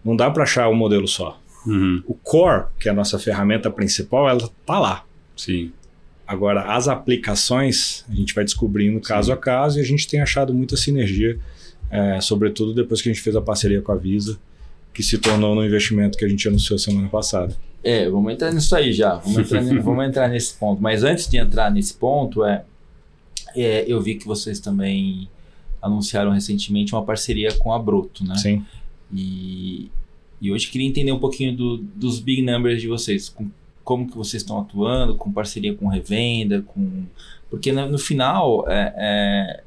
C: não dá para achar um modelo só.
B: Uhum.
C: O core, que é a nossa ferramenta principal, ela tá lá.
B: Sim.
C: Agora, as aplicações, a gente vai descobrindo caso a caso e a gente tem achado muita sinergia, é, sobretudo depois que a gente fez a parceria com a Visa, que se tornou no investimento que a gente anunciou semana passada.
A: É, vamos entrar nisso aí já. Vamos entrar, vamos entrar nesse ponto. Mas antes de entrar nesse ponto, é, é, eu vi que vocês também anunciaram recentemente uma parceria com a Broto, né?
C: Sim.
A: E, e hoje queria entender um pouquinho do- dos big numbers de vocês. Com, como que vocês estão atuando, com parceria com revenda, com... Porque no, no final, é,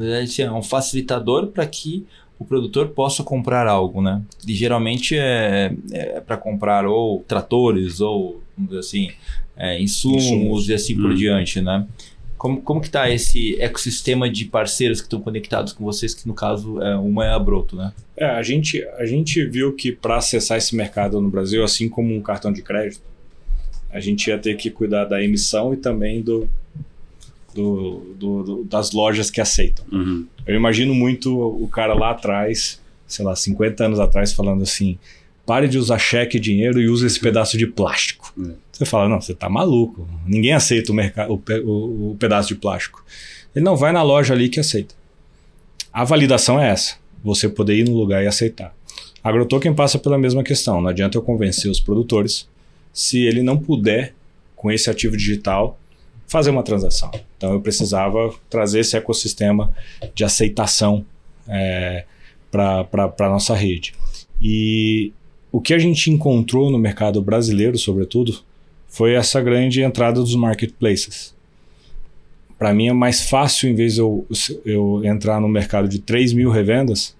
A: é, assim, é um facilitador para que o produtor possa comprar algo, né? E geralmente é, é para comprar ou tratores ou, assim, é, insumos,
C: Insumos.
A: e assim por
B: Hum.
A: diante, né? Como, como que tá esse ecossistema de parceiros que estão conectados com vocês, que no caso é, uma é a Broto, né?
C: É, a gente, a gente viu que para acessar esse mercado no Brasil, assim como um cartão de crédito, a gente ia ter que cuidar da emissão e também do, do, do- do- das lojas que aceitam.
B: Uhum.
C: Eu imagino muito o cara lá atrás, sei lá, 50 anos atrás, falando assim: pare de usar cheque e dinheiro e use esse pedaço de plástico.
B: É.
C: Você fala, não, você tá maluco. Ninguém aceita o, merca- o, o- o pedaço de plástico. Ele não vai na loja ali que aceita. A validação é essa: você poder ir no lugar e aceitar. A AgroToken passa pela mesma questão. Não adianta eu convencer os produtores se ele não puder, com esse ativo digital, fazer uma transação. Então eu precisava trazer esse ecossistema de aceitação para a nossa rede. E o que a gente encontrou no mercado brasileiro, sobretudo, foi essa grande entrada dos marketplaces. Para mim é mais fácil, em vez de eu, eu entrar no mercado de 3 mil revendas,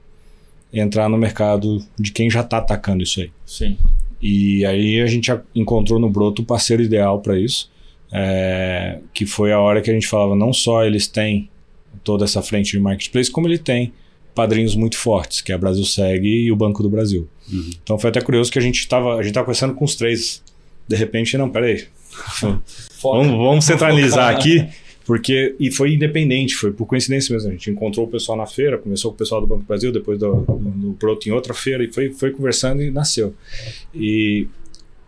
C: entrar no mercado de quem já está atacando isso aí.
A: Sim.
C: E aí a gente encontrou no Broto o parceiro ideal para isso, é, que foi a hora que a gente falava, não só eles têm toda essa frente de marketplace, como ele tem padrinhos muito fortes, que é a Brasil Segue e o Banco do Brasil.
B: Uhum.
C: Então foi até curioso que a gente estava a gente tava conversando com os três De repente, não, peraí. vamos, vamos centralizar aqui, porque. E foi independente, foi por coincidência mesmo. A gente encontrou o pessoal na feira, começou com o pessoal do Banco do Brasil, depois do, do, Proto em outra feira, e foi, foi conversando e nasceu. E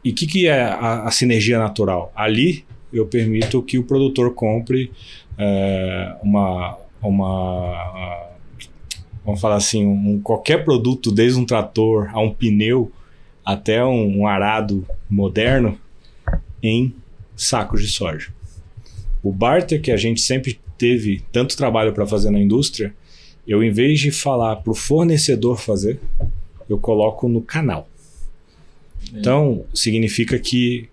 C: o que, que é a, a, sinergia natural? Ali eu permito que o produtor compre é, uma. uma vamos falar assim, um, qualquer produto, desde um trator a um pneu até um, um arado moderno, em sacos de soja. O barter que a gente sempre teve tanto trabalho para fazer na indústria, eu em vez de falar para o fornecedor fazer, eu coloco no canal. É. Então, significa que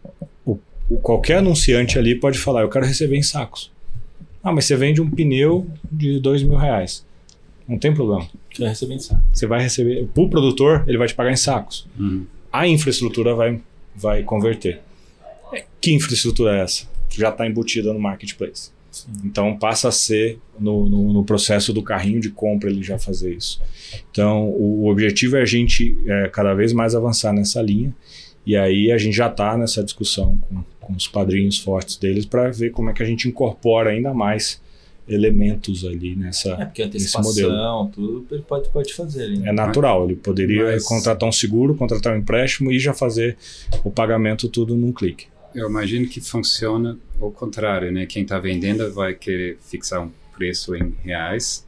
C: o, o, qualquer anunciante ali pode falar, eu quero receber em sacos. Ah, mas você vende um pneu de dois mil reais. Não tem problema.
A: Você vai receber em sacos.
C: Você vai receber. Para o produtor, ele vai te pagar em sacos. Uhum. A infraestrutura vai, vai converter. Que infraestrutura é essa? Já está embutida no marketplace. Sim. Então passa a ser no, no, no, processo do carrinho de compra ele já fazer isso. Então o, o objetivo é a gente é, cada vez mais avançar nessa linha e aí a gente já está nessa discussão com, com, os padrinhos fortes deles para ver como é que a gente incorpora ainda mais elementos ali nessa
A: é porque antecipação tudo ele pode pode fazer ali,
C: né? é natural ele poderia Mas... contratar um seguro contratar um empréstimo e já fazer o pagamento tudo num clique
B: eu imagino que funciona ao contrário, né? Quem está vendendo vai querer fixar um preço em reais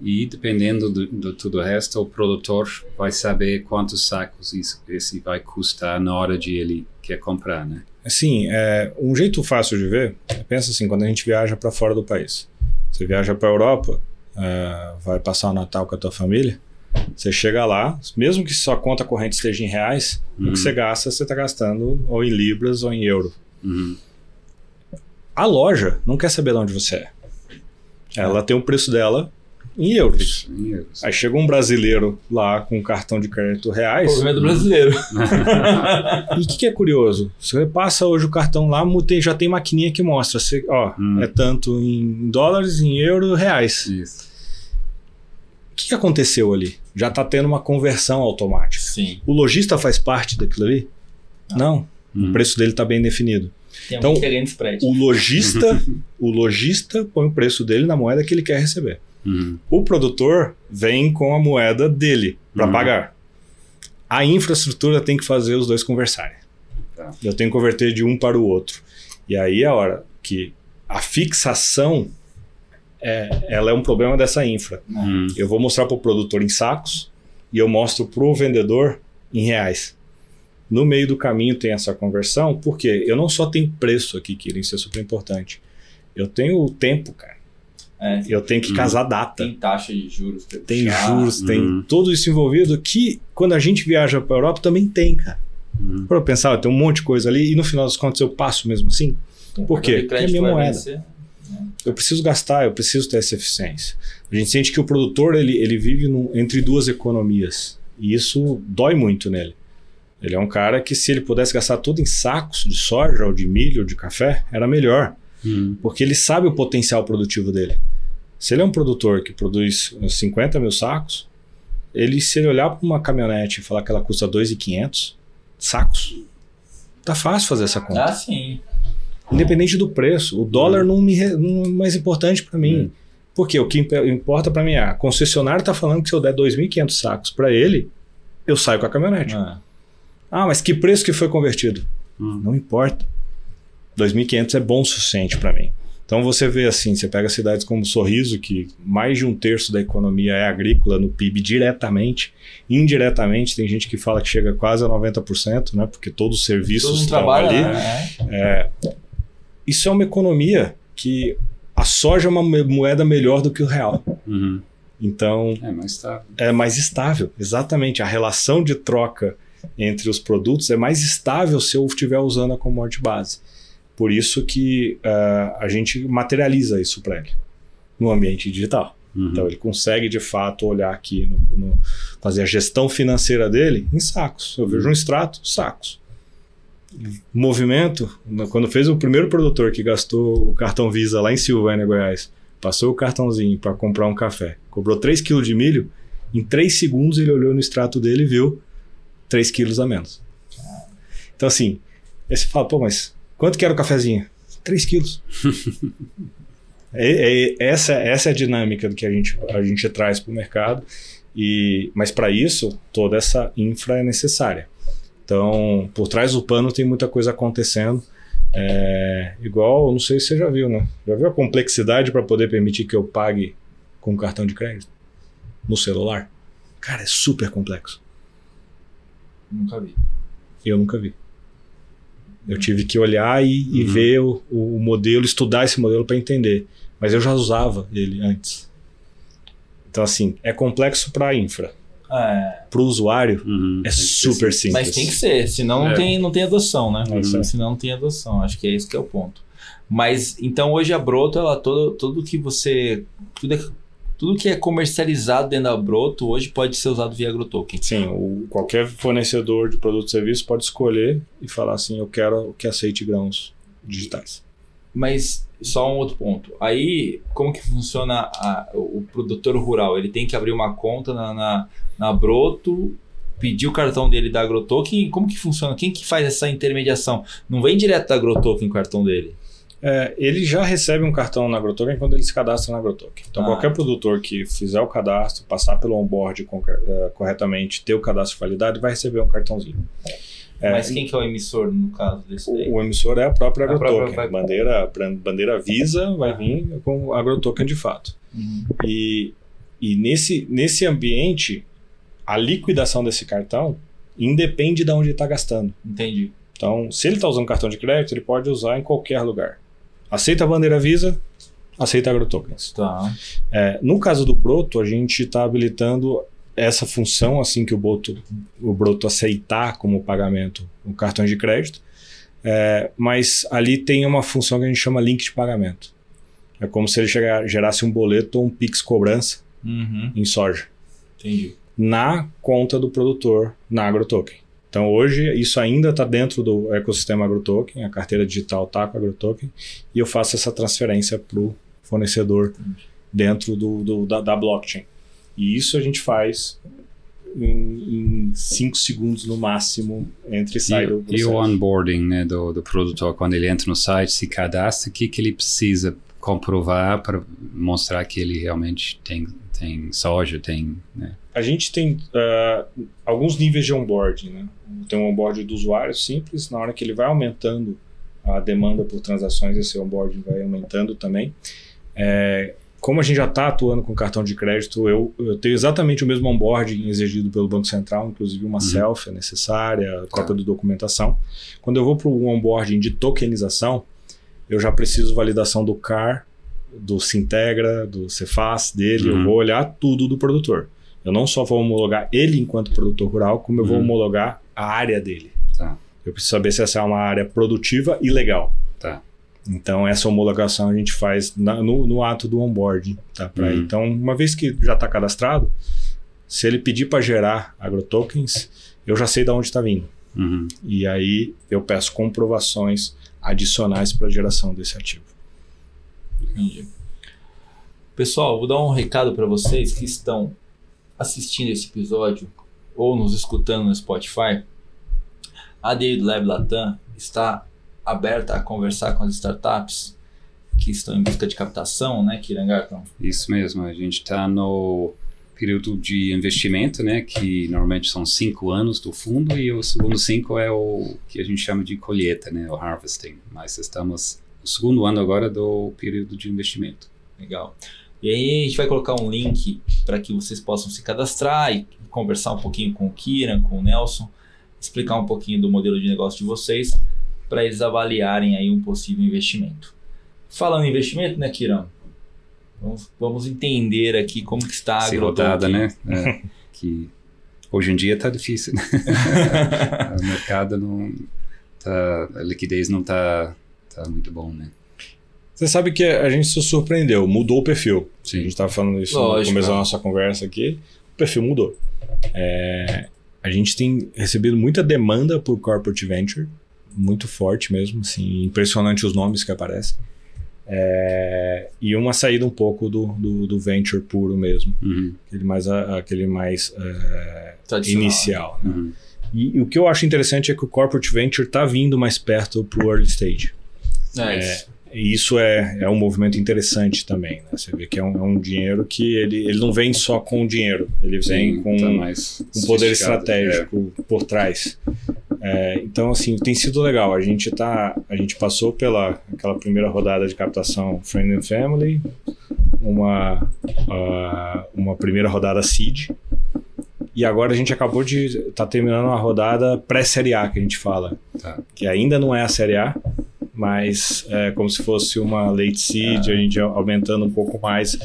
B: e dependendo do, do tudo o resto, o produtor vai saber quantos sacos isso, esse vai custar na hora de ele quer comprar, né?
C: Assim, é, um jeito fácil de ver, pensa assim, quando a gente viaja para fora do país. Você viaja para a Europa, é, vai passar o Natal com a tua família, você chega lá, mesmo que sua conta corrente esteja em reais, uhum. o que você gasta, você está gastando ou em libras ou em euro. Uhum. A loja não quer saber de onde você é. Ela tem o preço dela em euros. em euros. Aí chega um brasileiro lá com um cartão de crédito reais.
A: O problema é do brasileiro.
C: e o que, que, é curioso? Você passa hoje o cartão lá, já tem maquininha que mostra. Você, ó, hum. é tanto em dólares, em euros, reais. Isso. O que, que aconteceu ali? Já está tendo uma conversão automática.
A: Sim.
C: O lojista faz parte daquilo ali? Não. Não. Hum. O preço dele está bem definido.
A: Tem então, um
C: o lojista, o lojista põe o preço dele na moeda que ele quer receber. Uhum. O produtor vem com a moeda dele para uhum. pagar. A infraestrutura tem que fazer os dois conversarem. Tá. Eu tenho que converter de um para o outro. E aí é a hora que a fixação é, ela é um problema dessa infra. Uhum. Eu vou mostrar para o produtor em sacos e eu mostro para o vendedor em reais. No meio do caminho tem essa conversão, porque eu não só tenho preço aqui, que isso é super importante. Eu tenho o tempo, cara. É, eu tenho que uhum. casar data.
A: Tem taxa de juros.
C: Tem juros, uhum. tem tudo isso envolvido que quando a gente viaja para a Europa também tem, cara. Uhum. Para pensar, tem um monte de coisa ali e no final das contas eu passo mesmo assim. Por quê? Porque é minha moeda. Vencer. Eu preciso gastar, eu preciso ter essa eficiência. A gente sente que o produtor ele, ele vive no, entre duas economias e isso dói muito nele. Ele é um cara que se ele pudesse gastar tudo em sacos de soja ou de milho ou de café, era melhor. Hum. Porque ele sabe o potencial produtivo dele. Se ele é um produtor que produz 50 mil sacos, ele se ele olhar para uma caminhonete e falar que ela custa 2.500 sacos, tá fácil fazer essa conta.
A: Ah, sim.
C: Independente do preço. O dólar hum. não, me, não é mais importante para mim. Hum. Porque o que importa para mim é, a concessionária está falando que se eu der 2.500 sacos para ele, eu saio com a caminhonete. Ah. Ah, mas que preço que foi convertido? Hum. Não importa. 2.500 é bom o suficiente para mim. Então você vê assim, você pega cidades como Sorriso, que mais de um terço da economia é agrícola no PIB diretamente, indiretamente tem gente que fala que chega quase a 90%, né? Porque todos os serviços estão trabalho, ali. Né? É, isso é uma economia que a soja é uma moeda melhor do que o real. Uhum. Então.
B: É mais estável.
C: É mais estável, exatamente. A relação de troca entre os produtos é mais estável se eu estiver usando a commodity base. Por isso que uh, a gente materializa isso para ele no ambiente digital. Uhum. Então ele consegue de fato olhar aqui, no, no, fazer a gestão financeira dele em sacos. Eu vejo um extrato, sacos movimento, quando fez o primeiro produtor que gastou o cartão Visa lá em Silvânia, Goiás, passou o cartãozinho para comprar um café, cobrou 3 kg de milho, em 3 segundos ele olhou no extrato dele e viu 3 quilos a menos. Então, assim, Aí você fala, pô, mas quanto que era o cafezinho? 3 quilos. é, é, essa, essa é a dinâmica que a gente, a gente traz para o mercado. E, mas para isso, toda essa infra é necessária. Então, por trás do pano tem muita coisa acontecendo. É, igual, não sei se você já viu, né? Já viu a complexidade para poder permitir que eu pague com cartão de crédito no celular? Cara, é super complexo.
A: Nunca vi.
C: Eu nunca vi. Eu tive que olhar e, e uhum. ver o, o, modelo, estudar esse modelo para entender. Mas eu já usava ele antes. Então, assim, é complexo para infra. É. Para o usuário, uhum. é super simples.
A: Mas tem que ser, senão é. não, tem, não tem adoção, né? Uhum. Senão não tem adoção. Acho que é esse que é o ponto. Mas, então, hoje a Broto, ela, todo, tudo que você... Tudo é tudo que é comercializado dentro da Broto hoje pode ser usado via AgroToken.
C: Sim, o, qualquer fornecedor de produto e serviço pode escolher e falar assim, eu quero que aceite grãos digitais.
A: Mas só um outro ponto. Aí, como que funciona a, o produtor rural? Ele tem que abrir uma conta na, na, na Broto, pedir o cartão dele da AgroToken. Como que funciona? Quem que faz essa intermediação? Não vem direto da AgroToken o cartão dele?
C: É, ele já recebe um cartão na AgroToken quando ele se cadastra na AgroToken. Então, ah. qualquer produtor que fizer o cadastro, passar pelo onboard uh, corretamente, ter o cadastro validado, vai receber um cartãozinho.
A: É, Mas quem que é o emissor no caso desse
C: daí? O, emissor é a própria AgroToken. A bandeira, bandeira Visa vai vir com AgroToken de fato. Uhum. E, e nesse, nesse ambiente, a liquidação desse cartão independe de onde ele está gastando.
A: Entendi.
C: Então, se ele está usando cartão de crédito, ele pode usar em qualquer lugar. Aceita a bandeira Visa, aceita agrotokens.
A: Tá.
C: É, no caso do Broto, a gente está habilitando essa função assim que o Broto, o Broto aceitar como pagamento o cartão de crédito, é, mas ali tem uma função que a gente chama link de pagamento. É como se ele chegar, gerasse um boleto ou um Pix cobrança uhum. em soja.
A: Entendi.
C: Na conta do produtor na AgroToken. Então hoje isso ainda está dentro do ecossistema AgroToken, a carteira digital está com a AgroToken, e eu faço essa transferência para o fornecedor dentro do, do da, da, blockchain. E isso a gente faz em 5 segundos no máximo entre e sai do
B: processo. E o onboarding né, do, do produtor, quando ele entra no site, se cadastra, o que, que ele precisa comprovar para mostrar que ele realmente tem, tem soja, tem... Né?
C: A gente tem uh, alguns níveis de onboarding. Né? Tem um onboarding do usuário simples, na hora que ele vai aumentando a demanda por transações, esse onboarding vai aumentando também. É, como a gente já está atuando com cartão de crédito, eu, eu, tenho exatamente o mesmo onboarding exigido pelo Banco Central, inclusive uma uhum. selfie é necessária, tá. cópia da documentação. Quando eu vou para o onboarding de tokenização, eu já preciso validação do CAR, do Sintegra, do Cefaz dele, uhum. eu vou olhar tudo do produtor. Eu não só vou homologar ele enquanto produtor rural, como eu vou uhum. homologar a área dele.
B: Tá.
C: Eu preciso saber se essa é uma área produtiva e legal.
B: Tá.
C: Então, essa homologação a gente faz na, no, no, ato do onboarding. Tá? Uhum. Então, uma vez que já está cadastrado, se ele pedir para gerar agrotokens, eu já sei de onde está vindo.
B: Uhum.
C: E aí eu peço comprovações adicionais para a geração desse ativo.
A: Entendi. Pessoal, vou dar um recado para vocês que estão assistindo esse episódio ou nos escutando no Spotify. A David Lab Latam está aberta a conversar com as startups que estão em busca de captação, né, Kirangarton?
B: Isso mesmo, a gente está no período de investimento, né, que normalmente são cinco anos do fundo e o segundo cinco é o que a gente chama de colheita, né, o harvesting. Mas estamos no segundo ano agora do período de investimento.
A: Legal. E aí a gente vai colocar um link para que vocês possam se cadastrar e conversar um pouquinho com o Kiran, com o Nelson, explicar um pouquinho do modelo de negócio de vocês para eles avaliarem aí um possível investimento. Falando em investimento, né, Kiran? Vamos, vamos entender aqui como que está a
B: rodada, né? É, que hoje em dia está difícil. Né? o mercado não tá, a liquidez não está tá muito bom, né?
C: Você sabe que a gente se surpreendeu, mudou o perfil. Sim. A gente estava falando isso Lógico, no começo da nossa conversa aqui. O perfil mudou. É, a gente tem recebido muita demanda por corporate venture, muito forte mesmo, assim, impressionante os nomes que aparecem. É, e uma saída um pouco do, do, do venture puro mesmo,
B: uhum.
C: aquele mais, aquele mais é, inicial. Né? Uhum. E, e o que eu acho interessante é que o corporate venture está vindo mais perto para o early stage.
A: É, isso.
C: E isso é, é um movimento interessante também. Né? Você vê que é um, é um dinheiro que ele, ele não vem só com dinheiro, ele vem
B: Sim,
C: com
B: tá
C: um poder estratégico por trás. É, então, assim, tem sido legal. A gente tá, a gente passou pela aquela primeira rodada de captação Friend and Family, uma ah, uma primeira rodada seed, e agora a gente acabou de tá terminando uma rodada pré-série A que a gente fala,
B: É, tá.
C: que ainda não é a série A, mas é como se fosse uma late seed, a gente aumentando um pouco mais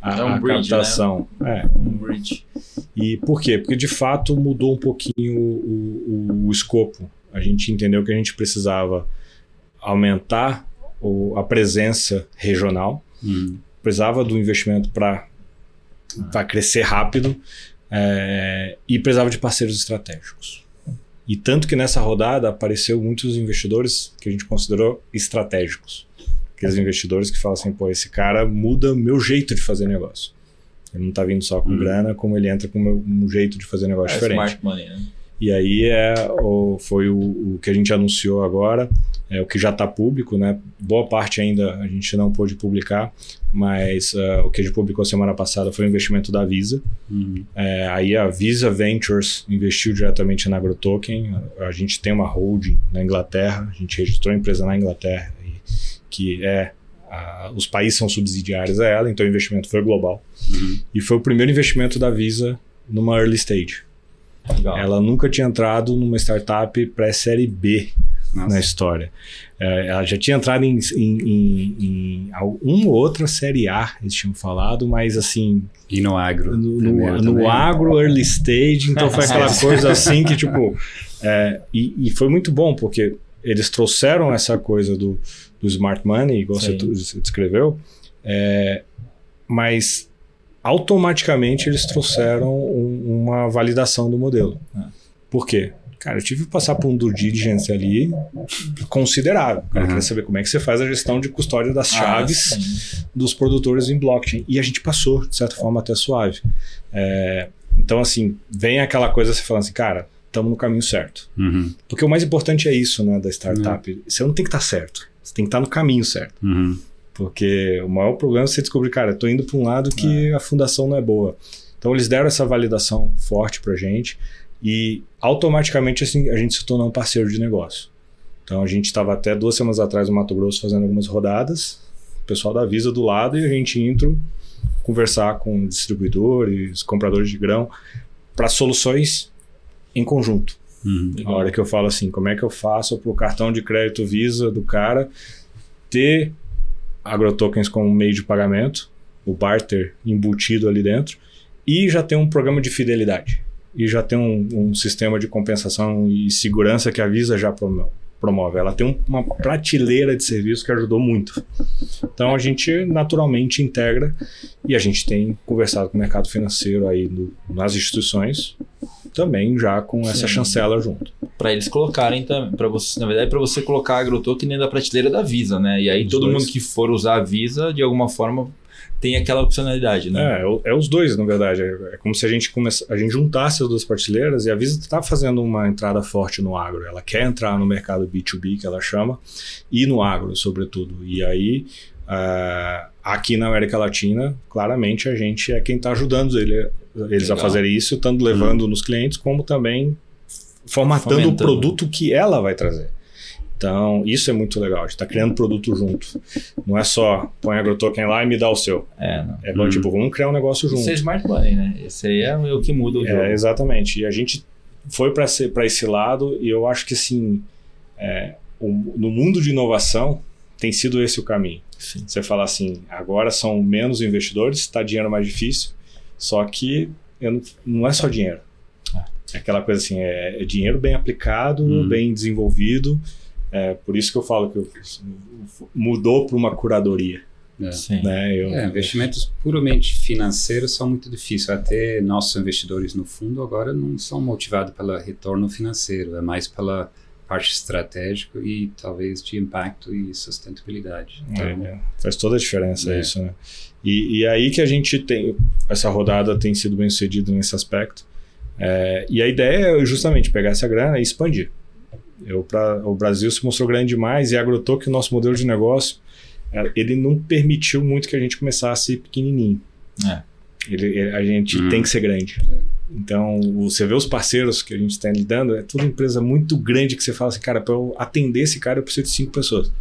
C: a,
A: É um
C: a
A: bridge,
C: captação. É,
A: Um bridge.
C: e por quê? Porque de fato mudou um pouquinho o, o, o escopo. A gente entendeu que a gente precisava aumentar o, a presença regional,
B: Hum,
C: precisava do investimento para crescer rápido é, e precisava de parceiros estratégicos. E tanto que nessa rodada apareceu muitos investidores que a gente considerou estratégicos. Aqueles investidores que falam assim, pô, esse cara muda meu jeito de fazer negócio. Ele não está vindo só com
B: Uhum.
C: grana, como ele entra com um jeito de fazer negócio
A: É
C: diferente.
A: smart money, né?
C: E aí é o, foi o, o que a gente anunciou agora, é o que já está público, né? Boa parte ainda a gente não pôde publicar, mas ah, o que a gente publicou semana passada foi o investimento da Visa.
B: hum,
C: É, aí a Visa Ventures investiu diretamente na AgroToken. A, a gente tem uma holding na Inglaterra, a gente registrou a empresa na Inglaterra, e- que é a- os países são subsidiários a ela, então o investimento foi global.
B: hum.
C: E foi o primeiro investimento da Visa numa early stage.
A: Legal.
C: Ela nunca tinha entrado numa startup pré-série B
B: Nossa.
C: na história. É, ela já tinha entrado em, em, em, em uma ou outra série A, eles tinham falado, mas assim,
B: E no agro.
C: no, no, no agro early stage, então foi aquela coisa assim que, tipo. é, e, e foi muito bom, porque eles trouxeram essa coisa do, do smart money, igual você,
A: Sim.
C: você descreveu, é, mas automaticamente eles trouxeram um- uma validação do modelo.
A: É.
C: Por quê? Cara, eu tive que passar por um due diligence ali considerável. Eu
B: Uhum.
C: queria saber como é que você faz a gestão de custódia das
A: Ah,
C: chaves
A: sim.
C: dos produtores em blockchain. E a gente passou, de certa forma, até suave. É, então, assim, vem aquela coisa você falando assim, cara, estamos no caminho certo.
B: Uhum,
C: Porque o mais importante é isso, né, da startup. Você não tem que estar certo. Você tem que estar no caminho certo.
B: uhum.
C: Porque o maior problema é você descobrir, cara, tô indo para um lado que a fundação não é boa. Então eles deram essa validação forte pra gente e automaticamente assim a gente se tornou um parceiro de negócio. Então a gente estava até duas semanas atrás no Mato Grosso fazendo algumas rodadas, o pessoal da Visa do lado e a gente entra conversar com distribuidores, compradores de grão para soluções em conjunto.
B: Uhum.
C: A hora que eu falo assim, como é que eu faço para o cartão de crédito Visa do cara ter agrotokens como meio de pagamento, o barter embutido ali dentro, e já tem um programa de fidelidade. E já tem um, um sistema de compensação e segurança que a Visa já promo- promove. Ela tem um- uma prateleira de serviços que ajudou muito. Então a gente naturalmente integra e a gente tem conversado com o mercado financeiro aí nas instituições também já com essa
A: Sim.
C: chancela junto.
A: Pra eles colocarem também, para você, na verdade, para você colocar a AgroToken dentro da prateleira da Visa, né? E aí
C: Os
A: todo
C: dois.
A: mundo que for usar a Visa, de alguma forma, tem aquela opcionalidade, né?
C: É, é é os dois, na verdade. É, é como se a gente, começa, a gente juntasse as duas prateleiras e a Visa está fazendo uma entrada forte no agro. Ela quer entrar no mercado B2B, que ela chama, e no agro, sobretudo. E aí, ah, aqui na América Latina, claramente a gente é quem está ajudando ele- eles a
A: Legal.
C: fazerem isso, tanto levando nos clientes, como também formatando o
A: Fomentando.
C: produto que ela vai trazer. Então, isso é muito legal. A gente está criando produto junto. Não é só põe AgroToken lá e me dá o seu.
A: É, não.
C: É bom,
B: Hum.
C: tipo, vamos criar um negócio junto.
A: Isso é Smart Money, né? Esse aí é o que muda o jogo.
C: É, exatamente. E a gente foi para esse lado e eu acho que assim, é, o- no mundo de inovação tem sido esse o caminho.
A: Sim.
C: Você fala assim, agora são menos investidores, está dinheiro mais difícil, só que eu não, não é só dinheiro. É aquela coisa assim, é, é dinheiro bem aplicado,
B: Uhum.
C: bem desenvolvido. É, por isso que eu falo que eu- mudou para uma curadoria.
B: É.
C: Né? Eu,
B: É, investimentos puramente financeiros são muito difíceis. Até nossos investidores no fundo agora não são motivados pelo retorno financeiro, é mais pela parte estratégica e talvez de impacto e sustentabilidade. Então,
C: É, é, faz toda a diferença
B: É.
C: isso, né? E, e aí que a gente tem. Essa rodada tem sido bem sucedida nesse aspecto. É, e a ideia é justamente pegar essa grana e expandir. Eu, pra, o Brasil se mostrou grande demais e agrotou que o nosso modelo de negócio é, ele não permitiu muito que a gente começasse pequenininho.
A: É.
C: Ele, ele- a gente
B: Uhum.
C: tem que ser grande. Então, você vê os parceiros que a gente está lidando, é toda empresa muito grande que você fala assim, cara, para eu atender esse cara, eu preciso de cinco pessoas.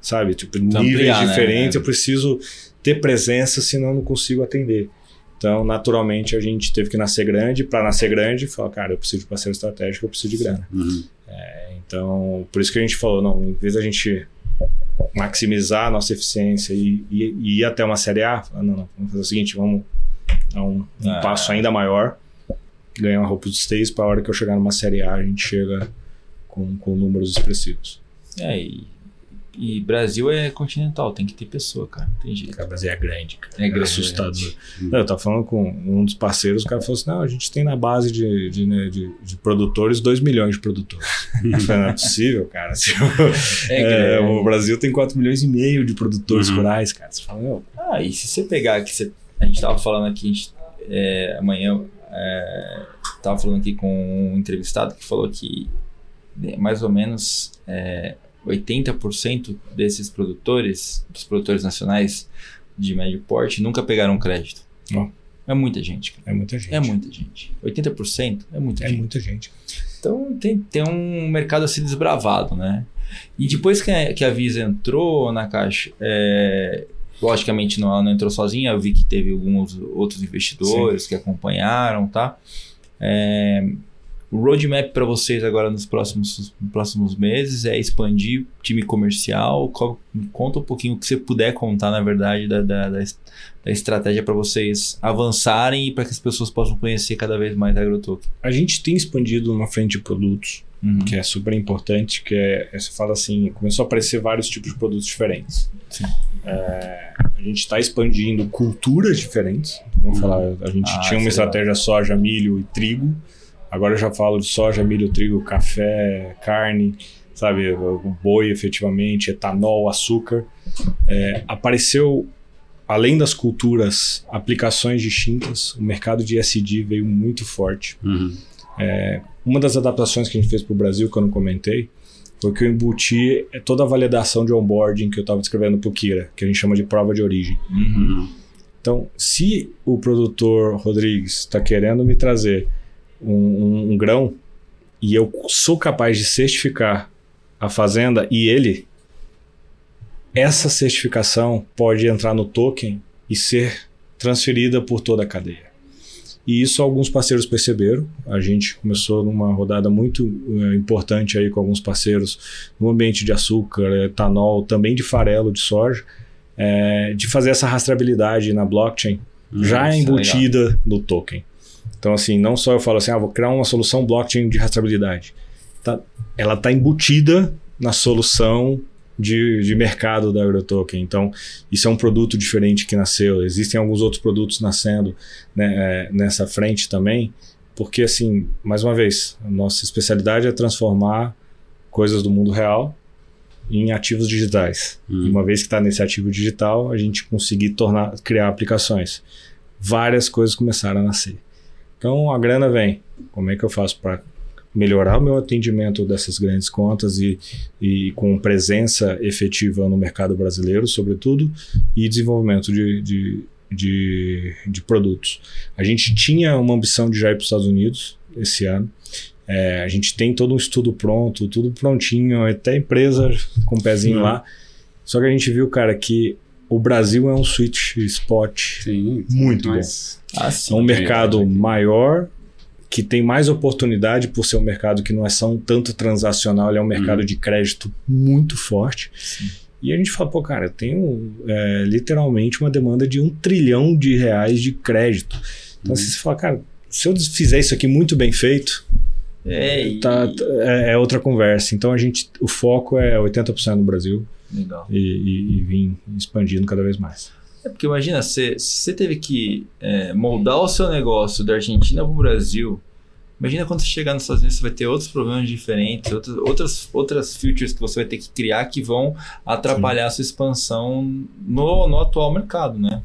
C: Sabe? Tipo, níveis
A: ampliar, né?
C: diferentes, eu preciso ter presença, senão eu não consigo atender. Então, naturalmente, a gente teve que nascer grande. Para nascer grande, falar, cara, eu preciso de parceiro estratégico, eu preciso de grana.
B: Uhum.
C: Então, por isso que a gente falou, não, em vez da gente maximizar a nossa eficiência e, e- e ir até uma série A, não, não, vamos fazer o seguinte, vamos dar um, um
A: Ah.
C: passo ainda maior, ganhar uma roupa dos três para a hora que eu chegar numa série A, a gente chega com, com números expressivos.
A: É, e, e Brasil é continental, tem que ter pessoa, cara. Não tem jeito.
C: Cara, o Brasil é grande, cara.
A: É grande.
C: assustador. Não, eu tava falando com um dos parceiros, o cara falou assim: não, a gente tem na base de, de, né, de- de produtores 2 milhões de produtores. Eu falei, não é possível, cara. O-
A: É
C: é, o Brasil tem 4 milhões e meio de produtores
B: Uhum.
C: rurais, cara. Você fala, meu,
A: Ah, e se você pegar que você, a gente tava falando aqui, a gente, é, amanhã é, falando aqui com um entrevistado que falou que né, mais ou menos é, 80% desses produtores, dos produtores nacionais de médio porte, nunca pegaram crédito.
C: Ó.
A: É muita gente, cara.
C: é muita gente.
A: É muita gente. 80% é muita
C: É
A: gente.
C: muita gente.
A: Então tem, tem um mercado a ser desbravado, né? E depois que a, que a Visa entrou na caixa, é, logicamente não, ela não entrou sozinha, eu vi que teve alguns outros investidores que acompanharam, tá? É, o roadmap para vocês agora nos próximos, nos próximos meses é expandir time comercial. Co- Conta um pouquinho o que você puder contar, na verdade, da, da, da da estratégia para vocês avançarem e para que as pessoas possam conhecer cada vez mais a AgroToken.
C: A gente tem expandido uma frente de produtos,
A: Uhum.
C: que é super importante, que é, você fala assim, começou a aparecer vários tipos de produtos diferentes. É, a gente está expandindo culturas diferentes. Então, vamos falar, a gente
A: Ah,
C: tinha uma
A: é
C: estratégia soja, milho e trigo. Agora eu já falo de soja, milho, trigo, café, carne, sabe, o boi efetivamente, etanol, açúcar. É, apareceu além das culturas, aplicações distintas. O mercado de SD veio muito forte.
B: Uhum.
C: Uma das adaptações que a gente fez para o Brasil, que eu não comentei, foi que eu embuti toda a validação de onboarding que eu estava descrevendo para o Kira, que a gente chama de prova de origem.
A: Uhum.
B: Uhum.
C: Então, se o produtor Rodrigues está querendo me trazer um, um- um grão e eu sou capaz de certificar a fazenda e ele, essa certificação pode entrar no token e ser transferida por toda a cadeia. E isso alguns parceiros perceberam. A gente começou numa rodada muito eh, importante aí com alguns parceiros no ambiente de açúcar, etanol, também de farelo de soja, eh, de fazer essa rastreabilidade na blockchain
B: Uhum.
C: já
A: isso é
C: embutida no token. Então, assim, não só eu falo assim, ah, vou criar uma solução blockchain de rastreabilidade. Tá- ela está embutida na solução de, de mercado da AgroToken. Então, isso é um produto diferente que nasceu. Existem alguns outros produtos nascendo né, é, nessa frente também, porque, assim, mais uma vez, a nossa especialidade é transformar coisas do mundo real em ativos digitais. E uma vez que está nesse ativo digital, a gente conseguir tornar, criar aplicações. Várias coisas começaram a nascer. Então a grana vem. Como é que eu faço para melhorar o meu atendimento dessas grandes contas e, e com presença efetiva no mercado brasileiro, sobretudo, e desenvolvimento de, de, de, de produtos. A gente tinha uma ambição de já ir para os Estados Unidos esse ano. É, a gente tem todo um estudo pronto, tudo prontinho, até empresa com o pezinho lá. Só que a gente viu, cara, que o Brasil é um sweet spot.
B: Sim,
C: Muito
B: mas,
A: Ah, sim.
C: É um mercado
B: verdade.
C: maior, que tem mais oportunidade por ser um mercado que não é só um tanto transacional, ele é um mercado
B: Uhum.
C: de crédito muito forte.
A: Sim.
C: E a gente fala, pô, cara, eu tenho é, literalmente uma demanda de um trilhão de reais de crédito. Então,
B: Uhum.
C: se você fala, cara, se eu fizer isso aqui muito bem feito,
A: É,
C: tá, tá- é, é outra conversa. Então, a gente, o foco é 80% no Brasil
A: Legal.
C: e, e, e vir expandindo cada vez mais.
A: É porque imagina, se você teve que é, moldar o seu negócio da Argentina para o Brasil, imagina quando você chegar nos Estados Unidos, você vai ter outros problemas diferentes, outras, outras, outras features que você vai ter que criar que vão atrapalhar a sua expansão no, no atual mercado, né?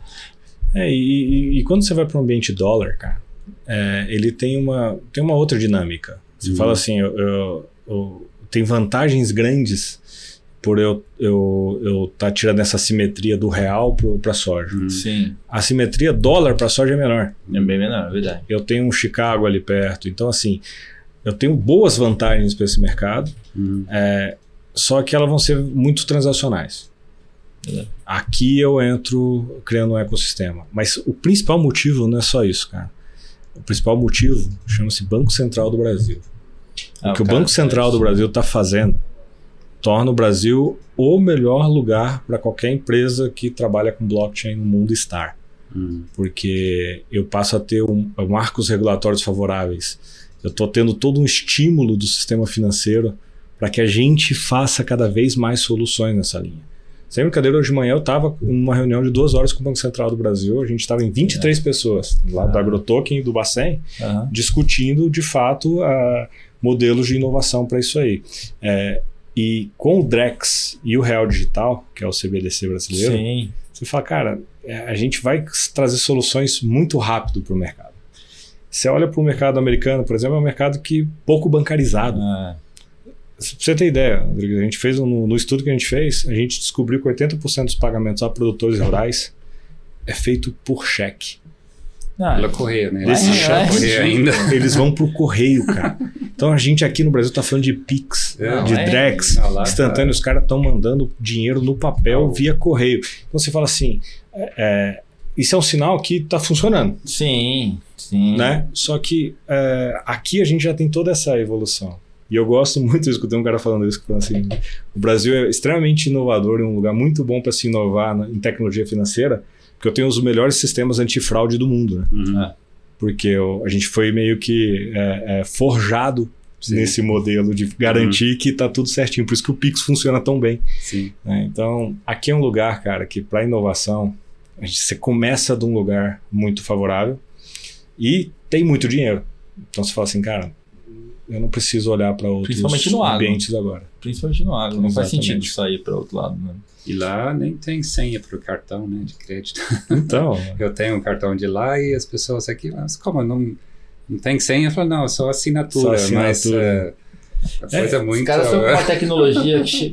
C: É, e, e- e quando você vai para um ambiente dólar, cara, é, ele tem uma, tem uma outra dinâmica. Você
B: Uhum.
C: fala assim, eu, eu- eu- tem vantagens grandes por eu eu eu tá tirando essa simetria do real para soja.
B: Uhum.
A: Sim.
C: A simetria dólar para soja é menor.
A: É bem menor, é verdade.
C: Eu tenho um Chicago ali perto, então assim, eu tenho boas vantagens para esse mercado.
B: Uhum.
C: Só que elas vão ser muito transacionais.
A: É.
C: Aqui eu entro criando um ecossistema. Mas o principal motivo não é só isso, cara. O principal motivo chama-se Banco Central do Brasil.
A: Ah,
C: o que o Banco Central do Brasil está fazendo torna o Brasil o melhor lugar para qualquer empresa que trabalha com blockchain no mundo estar.
B: Uhum.
C: Porque eu passo a ter um, marcos regulatórios favoráveis. Eu estou tendo todo um estímulo do sistema financeiro para que a gente faça cada vez mais soluções nessa linha. Sem brincadeira, hoje de manhã eu estava em uma reunião de duas horas com o Banco Central do Brasil. A gente estava em 23 pessoas, lá do
A: Ah.
C: AgroToken e do Bacen,
A: Aham.
C: discutindo de fato ah, modelos de inovação para isso aí. É, e com o Drex e o Real Digital, que é o CBDC brasileiro,
A: Sim.
C: você fala, cara, é, a gente vai trazer soluções muito rápido para o mercado. Você olha para o mercado americano, por exemplo, é um mercado que pouco bancarizado.
A: Ah,
C: Pra você ter ideia, Rodrigo, a gente fez um- no estudo que a gente fez, a gente descobriu que 80% dos pagamentos a produtores rurais é feito por cheque.
A: Ah,
B: Pela correia, né?
C: Desse
A: é,
B: correia ainda.
C: Eles vão pro correio, cara. Então a gente aqui no Brasil tá falando de Pix,
B: É,
C: de
A: é.
C: Drex,
B: Ah, lá,
C: instantâneo. Os caras estão mandando dinheiro no papel
B: Ah,
C: via correio. Então você fala assim, é, é, isso é um sinal que tá funcionando.
A: sim, sim.
C: né? Só que é, aqui a gente já tem toda essa evolução. E eu gosto muito, eu escutei um cara falando isso, falou assim, o Brasil é extremamente inovador e um lugar muito bom para se inovar na- em tecnologia financeira, porque eu tenho os melhores sistemas antifraude do mundo, né?
B: Uhum.
C: Porque eu- a gente foi meio que é, é, forjado
B: Sim.
C: nesse modelo de garantir que tá tudo certinho, por isso que o Pix funciona tão bem.
B: Sim.
C: né? Então, aqui é um lugar, cara, que para inovação, a gente- você começa de um lugar muito favorável e tem muito dinheiro. Então você fala assim, cara, eu não preciso olhar para outros ambientes agora.
A: Principalmente no agro. Não faz sentido sair para outro lado, né?
B: E lá nem tem senha para o cartão né, de crédito.
C: Então,
B: Eu tenho um cartão de lá e as pessoas aqui, mas como não, não tem senha? Eu falo, não, só assinatura.
C: Só
B: Mas
C: assinatura.
B: é, a coisa
A: Os
B: muito.
A: caras estão com uma tecnologia que,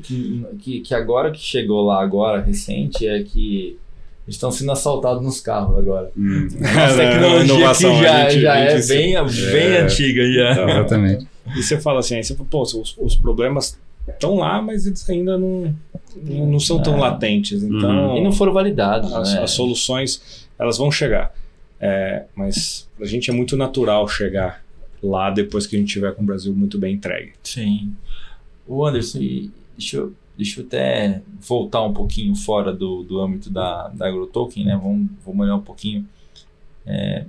A: que, que, agora que chegou lá, agora, recente, é que eles estão sendo assaltados nos carros agora.
B: Hum,
A: Nossa
C: É,
A: tecnologia
C: inovação,
A: que já,
C: gente-
A: já é bem, bem
B: É.
A: antiga já.
B: Exatamente.
C: e você fala assim, aí você fala, pô, os, os problemas estão lá, mas eles ainda não, não, não são tão
A: É.
C: latentes. Então,
A: E não foram validados,
C: as,
A: né?
C: as soluções elas vão chegar. É, mas a gente é muito natural chegar lá depois que a gente tiver com o Brasil muito bem entregue.
A: Sim. O Anderson, deixa eu, deixa eu até voltar um pouquinho fora do, do âmbito da, da AgroToken, né? Vamos, vamos olhar um pouquinho. É,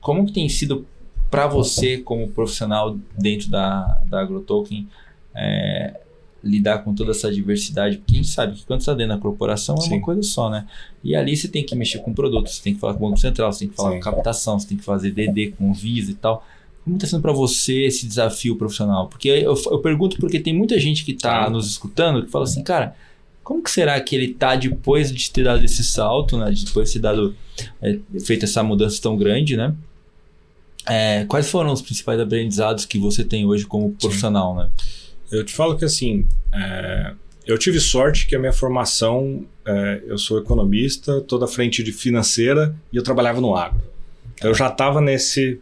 A: como que tem sido para você, como profissional dentro da, da AgroToken, é, lidar com toda essa diversidade? Porque a gente sabe que quando você está dentro da corporação é
C: Sim.
A: uma coisa só, né? E ali você tem que mexer com produtos, você tem que falar com o Banco Central, você tem que falar
C: Sim.
A: com captação, você tem que fazer DD com Visa e tal. Como está sendo para você esse desafio profissional? Porque eu, eu pergunto porque tem muita gente que está nos escutando que fala assim, cara, como que será que ele tá depois de ter dado esse salto, né? Depois de ter dado, é, feito essa mudança tão grande, né? É, quais foram os principais aprendizados que você tem hoje como profissional, né?
C: Eu te falo que assim, é, eu tive sorte que a minha formação, é, eu sou economista, toda a frente de financeira e eu trabalhava no agro. Então eu já estava nesse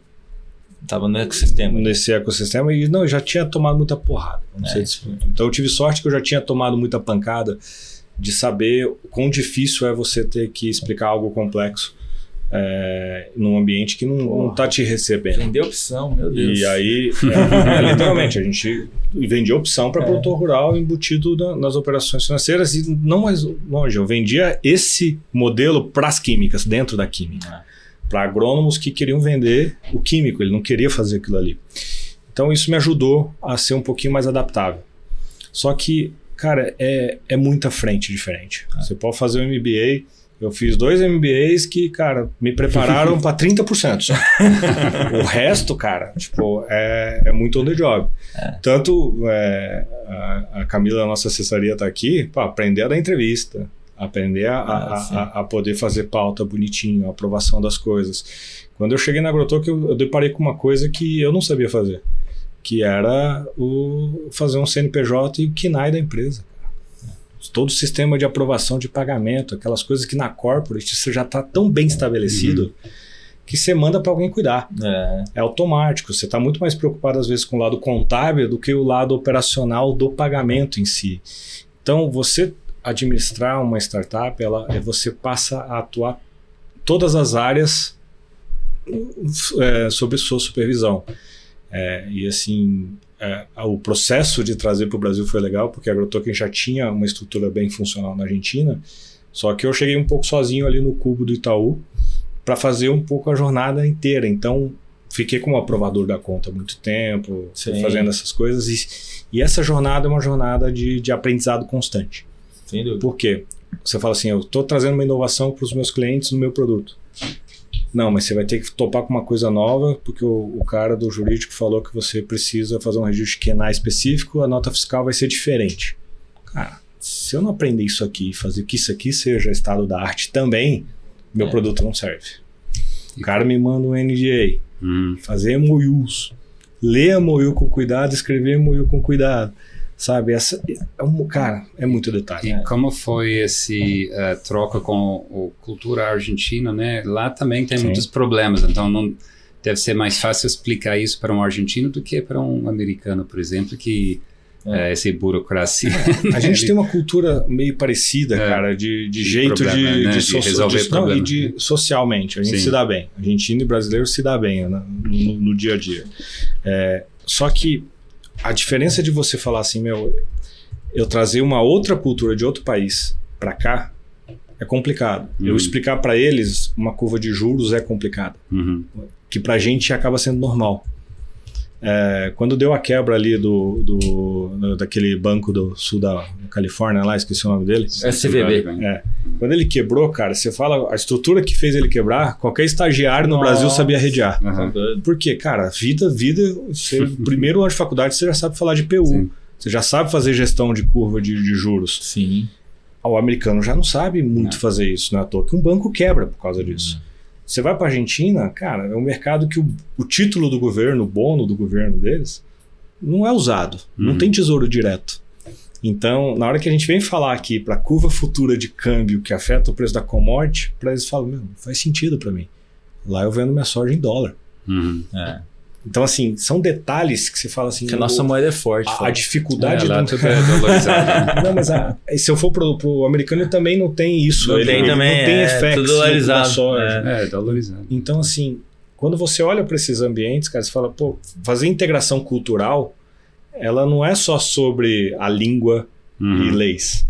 A: Tava no ecossistema.
C: nesse ecossistema e não, eu já tinha tomado muita porrada.
A: É,
C: ponto. Então eu tive sorte que eu já tinha tomado muita pancada de saber o quão difícil é você ter que explicar algo complexo é, num ambiente que não, não
A: Porra.
C: tá te recebendo.
A: Vender opção, meu Deus.
C: E aí, é, é, literalmente, a gente vendia opção para
A: É.
C: produtor rural embutido na- nas operações financeiras e não mais longe, eu vendia esse modelo para as químicas, dentro da química. Para agrônomos que queriam vender o químico, ele não queria fazer aquilo ali. Então isso me ajudou a ser um pouquinho mais adaptável. Só que, cara, é, é muita frente diferente. Você pode fazer um MBA. Eu fiz dois MBAs que, cara, me prepararam para 30% só. o resto, cara, tipo, é, é muito on the job. Tanto é, a, a Camila, nossa assessoria, tá aqui para aprender a dar entrevista, aprender a,
A: Ah,
C: a, a poder fazer pauta bonitinho, a aprovação das coisas. Quando eu cheguei na Agrotoc, eu, eu deparei com uma coisa que eu não sabia fazer, que era o fazer um CNPJ e o KNAI da empresa. Todo o sistema de aprovação de pagamento, aquelas coisas que na corporate você já está tão bem estabelecido que você manda para alguém cuidar.
A: É.
C: É automático. Você está muito mais preocupado, às vezes, com o lado contábil do que o lado operacional do pagamento em si. Então, você administrar uma startup, ela, é- você passa a atuar todas as áreas é, sob sua supervisão. É, e assim, é, o processo de trazer para o Brasil foi legal, porque a AgroToken já tinha uma estrutura bem funcional na Argentina, só que eu cheguei um pouco sozinho ali no cubo do Itaú para fazer um pouco a jornada inteira. Então, fiquei como aprovador da conta há muito tempo,
A: Sim.
C: fazendo essas coisas. E, e essa jornada é uma jornada de, de aprendizado constante.
A: Sem dúvida.
C: Por quê? Você fala assim, eu estou trazendo uma inovação para os meus clientes no meu produto. Não, mas você vai ter que topar com uma coisa nova, porque o, o cara do jurídico falou que você precisa fazer um registro QNAI específico, a nota fiscal vai ser diferente. Cara, se eu não aprender isso aqui e fazer que isso aqui seja estado da arte também, meu
A: É.
C: produto não serve. O cara me manda um NDA,
B: Hum.
C: fazer MOUs, ler a MOU com cuidado, escrever MOU com cuidado. Sabe, essa é um, cara, é muito detalhe.
B: E como foi esse eh, troca com a cultura argentina, né? Lá também tem
C: Sim.
B: muitos problemas, então não deve ser mais fácil explicar isso para um argentino do que para um americano, por exemplo, que
A: É.
B: eh, essa burocracia.
C: A gente tem uma cultura meio parecida,
B: É.
C: cara, de, de
B: De
C: jeito
B: problema,
C: de,
B: né?
C: de,
B: De
C: soci-
B: resolver
C: de- não, e de socialmente. A gente
B: Sim.
C: se dá bem. Argentino e brasileiro se dá bem né, no, no dia a dia. É, só que a diferença de você falar assim, meu, eu trazer uma outra cultura de outro país para cá é complicado. Eu
B: Uhum.
C: explicar para eles uma curva de juros é complicado.
B: Uhum.
C: que pra gente acaba sendo normal. É, quando deu a quebra ali do, do- daquele banco do sul da Califórnia lá, esqueci o nome dele.
A: SVB.
C: É. Quando ele quebrou, cara, você fala a estrutura que fez ele quebrar, qualquer estagiário no
A: Nossa.
C: Brasil sabia redear.
B: Aham.
C: Por quê? Cara, vida, vida, você, primeiro ano de faculdade você já sabe falar de PU,
B: Sim.
C: você já sabe fazer gestão de curva de, de juros.
A: Sim.
C: O americano já não sabe muito
B: Não.
C: fazer isso, não é à toa que um banco quebra por causa disso. Você vai para Argentina, cara, é um mercado que o, o título do governo, o bono do governo deles, não é usado. Não
B: Uhum.
C: tem tesouro direto. Então, na hora que a gente vem falar aqui para curva futura de câmbio que afeta o preço da commodity, para eles falam, meu, faz sentido para mim. Lá eu vendo minha soja em dólar.
B: Uhum.
A: É.
C: Então, assim, são detalhes que você fala assim.
A: Porque a nossa
C: o-
A: moeda é forte.
C: a, a dificuldade
B: É,
C: do-
B: é.
C: Não, mas a- se eu for pro, pro americano, ele também não tem isso.
A: Não
C: ele,
A: tem
C: ele
A: também,
C: não tem
A: é,
C: na
A: dolarizado,
C: soja.
A: é.
B: É, dolarizado.
C: Então, assim, quando você olha para esses ambientes, cara, você fala, pô, fazer integração cultural, ela não é só sobre a língua e
B: Uhum.
C: leis.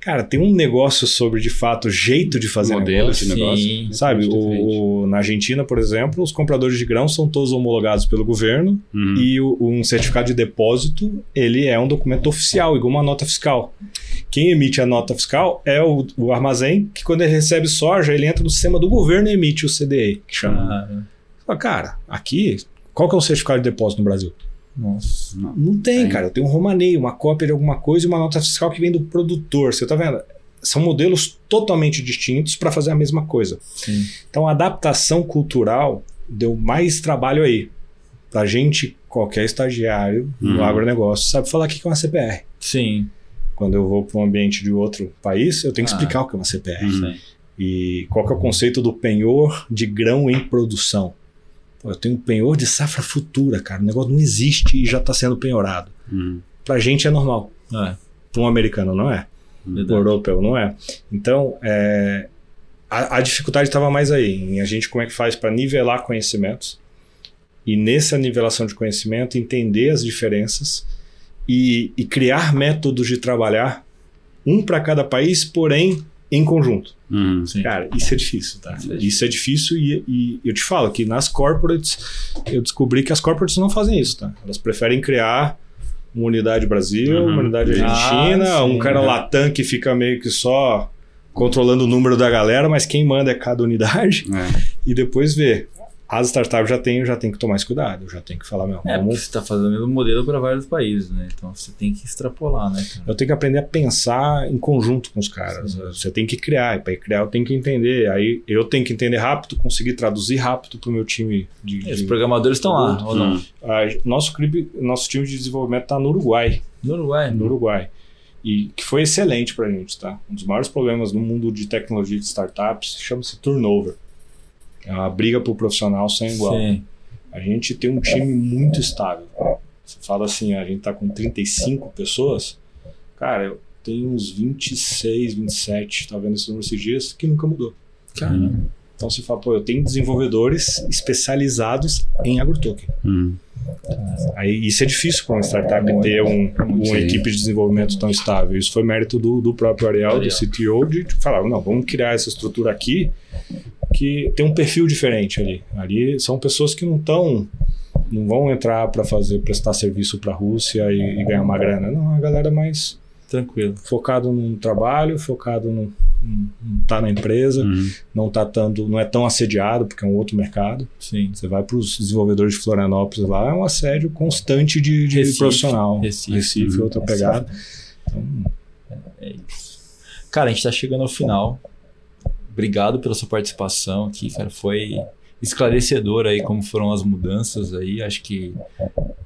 C: Cara, tem um negócio sobre, de fato, o jeito de fazer
B: Modelo
C: negócio.
B: de negócio.
A: Sim.
C: Sabe, o, o- na Argentina, por exemplo, os compradores de grãos são todos homologados pelo governo
B: Uhum.
C: e o- um certificado de depósito, ele é um documento oficial, igual uma nota fiscal. Quem emite a nota fiscal é o, o armazém, que quando ele recebe soja, ele entra no sistema do governo e emite o CDE, que chama.
A: Ah,
C: Fala, Cara, aqui, qual que é o certificado de depósito no Brasil?
A: Nossa.
B: Não.
C: Não tem,
B: Tem.
C: cara. Eu tenho um romaneio, uma cópia de alguma coisa e uma nota fiscal que vem do produtor. Você tá vendo? São modelos totalmente distintos para fazer a mesma coisa.
A: Sim.
C: Então, a adaptação cultural deu mais trabalho aí. Pra gente, qualquer estagiário no
B: Uhum.
C: agronegócio sabe falar o que é uma CPR.
A: Sim.
C: Quando eu vou para um ambiente de outro país, eu tenho que
A: Ah.
C: explicar o que é uma CPR.
B: Uhum.
C: E qual que é o conceito do penhor de grão em produção? Eu tenho um penhor de safra futura, cara. O negócio não existe e já está sendo penhorado.
B: Uhum.
C: Pra gente é normal.
A: É,
C: Para um americano não é. Para um europeu não é. Então, é, a, a dificuldade estava mais aí, em a gente como é que faz para nivelar conhecimentos e nessa nivelação de conhecimento entender as diferenças e, e criar métodos de trabalhar um para cada país, porém em conjunto.
B: Uhum.
C: Cara, isso é difícil, tá?
A: Isso é
C: Isso é difícil e, e eu te falo que nas corporates, eu descobri que as corporates não fazem isso, tá? Elas preferem criar uma unidade Brasil,
B: Uhum.
C: uma unidade
A: Ah,
C: Argentina,
A: sim,
C: um cara. Latam que fica meio que só controlando o número da galera, mas quem manda é cada unidade
B: É.
C: e depois vê. As startups já têm já tem que tomar esse cuidado, já tem que falar, meu,
A: É, porque você está fazendo o mesmo modelo para vários países, né? Então você tem que extrapolar, né? cara?
C: Eu tenho que aprender a pensar em conjunto com os caras.
A: Sim.
C: Você tem que criar, e para criar eu tenho que entender. Aí eu tenho que entender rápido, conseguir traduzir rápido para o meu time de.
A: E Os
C: de-
A: programadores estão lá, ou não?
B: Hum.
C: Ah, nosso, clipe- nosso time de desenvolvimento está no Uruguai.
A: No Uruguai.
C: No Uruguai. E que foi excelente para a gente, tá? Um dos maiores problemas no mundo de tecnologia de startups chama-se turnover. É uma briga por profissional sem igual.
A: Sim.
C: A gente tem um time muito estável. Você fala assim, a gente tá com 35 pessoas. Cara, eu tenho uns 26, 27, tá vendo esse número esses dias, que nunca mudou.
B: Hum.
C: Então você fala, pô, eu tenho desenvolvedores especializados em agrotoken.
B: Hum.
C: Aí isso é difícil para uma startup ter um, uma equipe de desenvolvimento tão estável. Isso foi mérito do, do próprio Ariel, do. CTO, de falar, não, vamos criar essa estrutura aqui que tem um perfil diferente ali. Ali são pessoas que não estão, não vão entrar para fazer prestar serviço para a Rússia e, e ganhar uma grana. Não, a galera mais
A: Tranquilo.
C: focado no trabalho, focado no tá na empresa,
B: Hum.
C: não tá tanto, não é tão assediado porque é um outro mercado.
A: Sim.
C: Você vai para os desenvolvedores de Florianópolis lá, é um assédio constante de, de
A: Recife,
C: profissional.
A: Recife.
C: Recife,
B: Uhum.
C: outra pegada. Então,
A: É isso. Cara, a gente tá chegando ao final. Obrigado pela sua participação aqui, cara. Foi esclarecedor aí como foram as mudanças aí. Acho que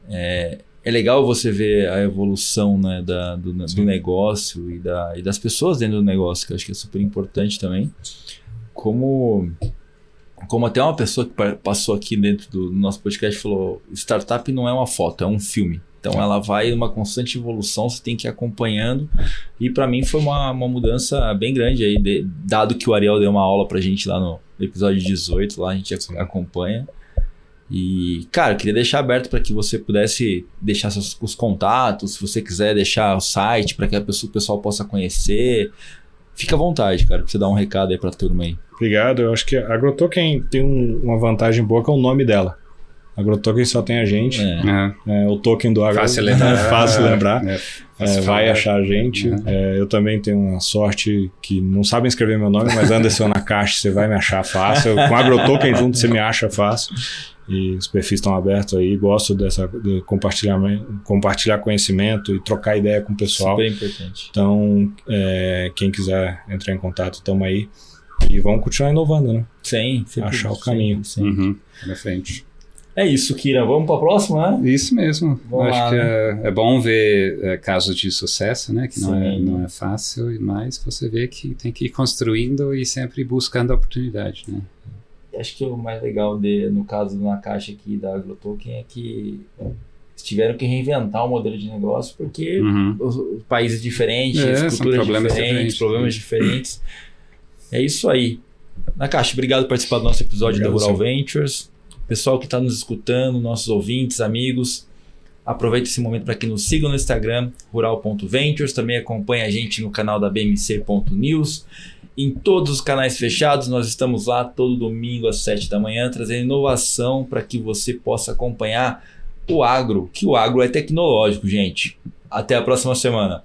A: é, é legal você ver a evolução né, da, do, do negócio e, da, e das pessoas dentro do negócio, que eu acho que é super importante também. Como, como até uma pessoa que pa- passou aqui dentro do nosso podcast falou: startup não é uma foto, é um filme. Então ela vai numa constante evolução, você tem que ir acompanhando. E para mim foi uma, uma mudança bem grande aí, de- dado que o Ariel deu uma aula pra gente lá no episódio 18, lá a gente ac- acompanha. E, cara, eu queria deixar aberto para que você pudesse deixar seus, os contatos, se você quiser deixar o site para que a pessoa, o pessoal possa conhecer. Fica à vontade, cara, pra você dar um recado aí pra turma aí.
C: obrigado. Eu acho que a Agrotoken tem um- uma vantagem boa que é o nome dela. Agrotoken só tem a gente.
A: É.
B: É.
C: É, o token do Agro
B: Fácil lembrar.
C: é fácil lembrar.
B: É,
C: É,
B: fácil
C: vai achar a gente.
B: Uhum.
C: É, eu também tenho uma sorte que não sabem escrever meu nome, mas Anderson na caixa você vai me achar fácil. Com Agrotoken junto você me acha fácil. E os perfis estão abertos aí. Gosto dessa de compartilhamento, compartilhar conhecimento e trocar ideia com o pessoal.
A: Super importante.
C: Então, é, quem quiser entrar em contato, estamos aí. E vamos continuar inovando, né?
A: Sim, sempre-
C: Achar o caminho.
A: sempre.
B: Uhum. Na frente.
A: É isso, Kira. Vamos pra próxima, né?
B: Isso mesmo.
A: Vamos
B: Acho
A: lá,
B: que
A: né?
B: é, é bom ver é, casos de sucesso, né? Que não é, não é fácil, mas você vê que tem que ir construindo e sempre buscando a oportunidade, né?
A: Acho que o mais legal de, no caso na caixa aqui da AgroToken é que tiveram que reinventar o modelo de negócio porque
B: Uhum.
A: os, os países diferentes,
B: É,
A: culturas
B: problemas
A: diferentes,
B: diferentes.
A: problemas diferentes. É isso aí. Na caixa, obrigado por participar do nosso episódio
C: Obrigado,
A: da Rural
C: senhor.
A: Ventures. Pessoal que está nos escutando, nossos ouvintes, amigos, aproveite esse momento para que nos sigam no Instagram, rural.ventures. Também acompanhe a gente no canal da bmc.news. Em todos os canais fechados, nós estamos lá todo domingo às 7 da manhã, trazendo inovação para que você possa acompanhar o agro, que o agro é tecnológico, gente. Até a próxima semana.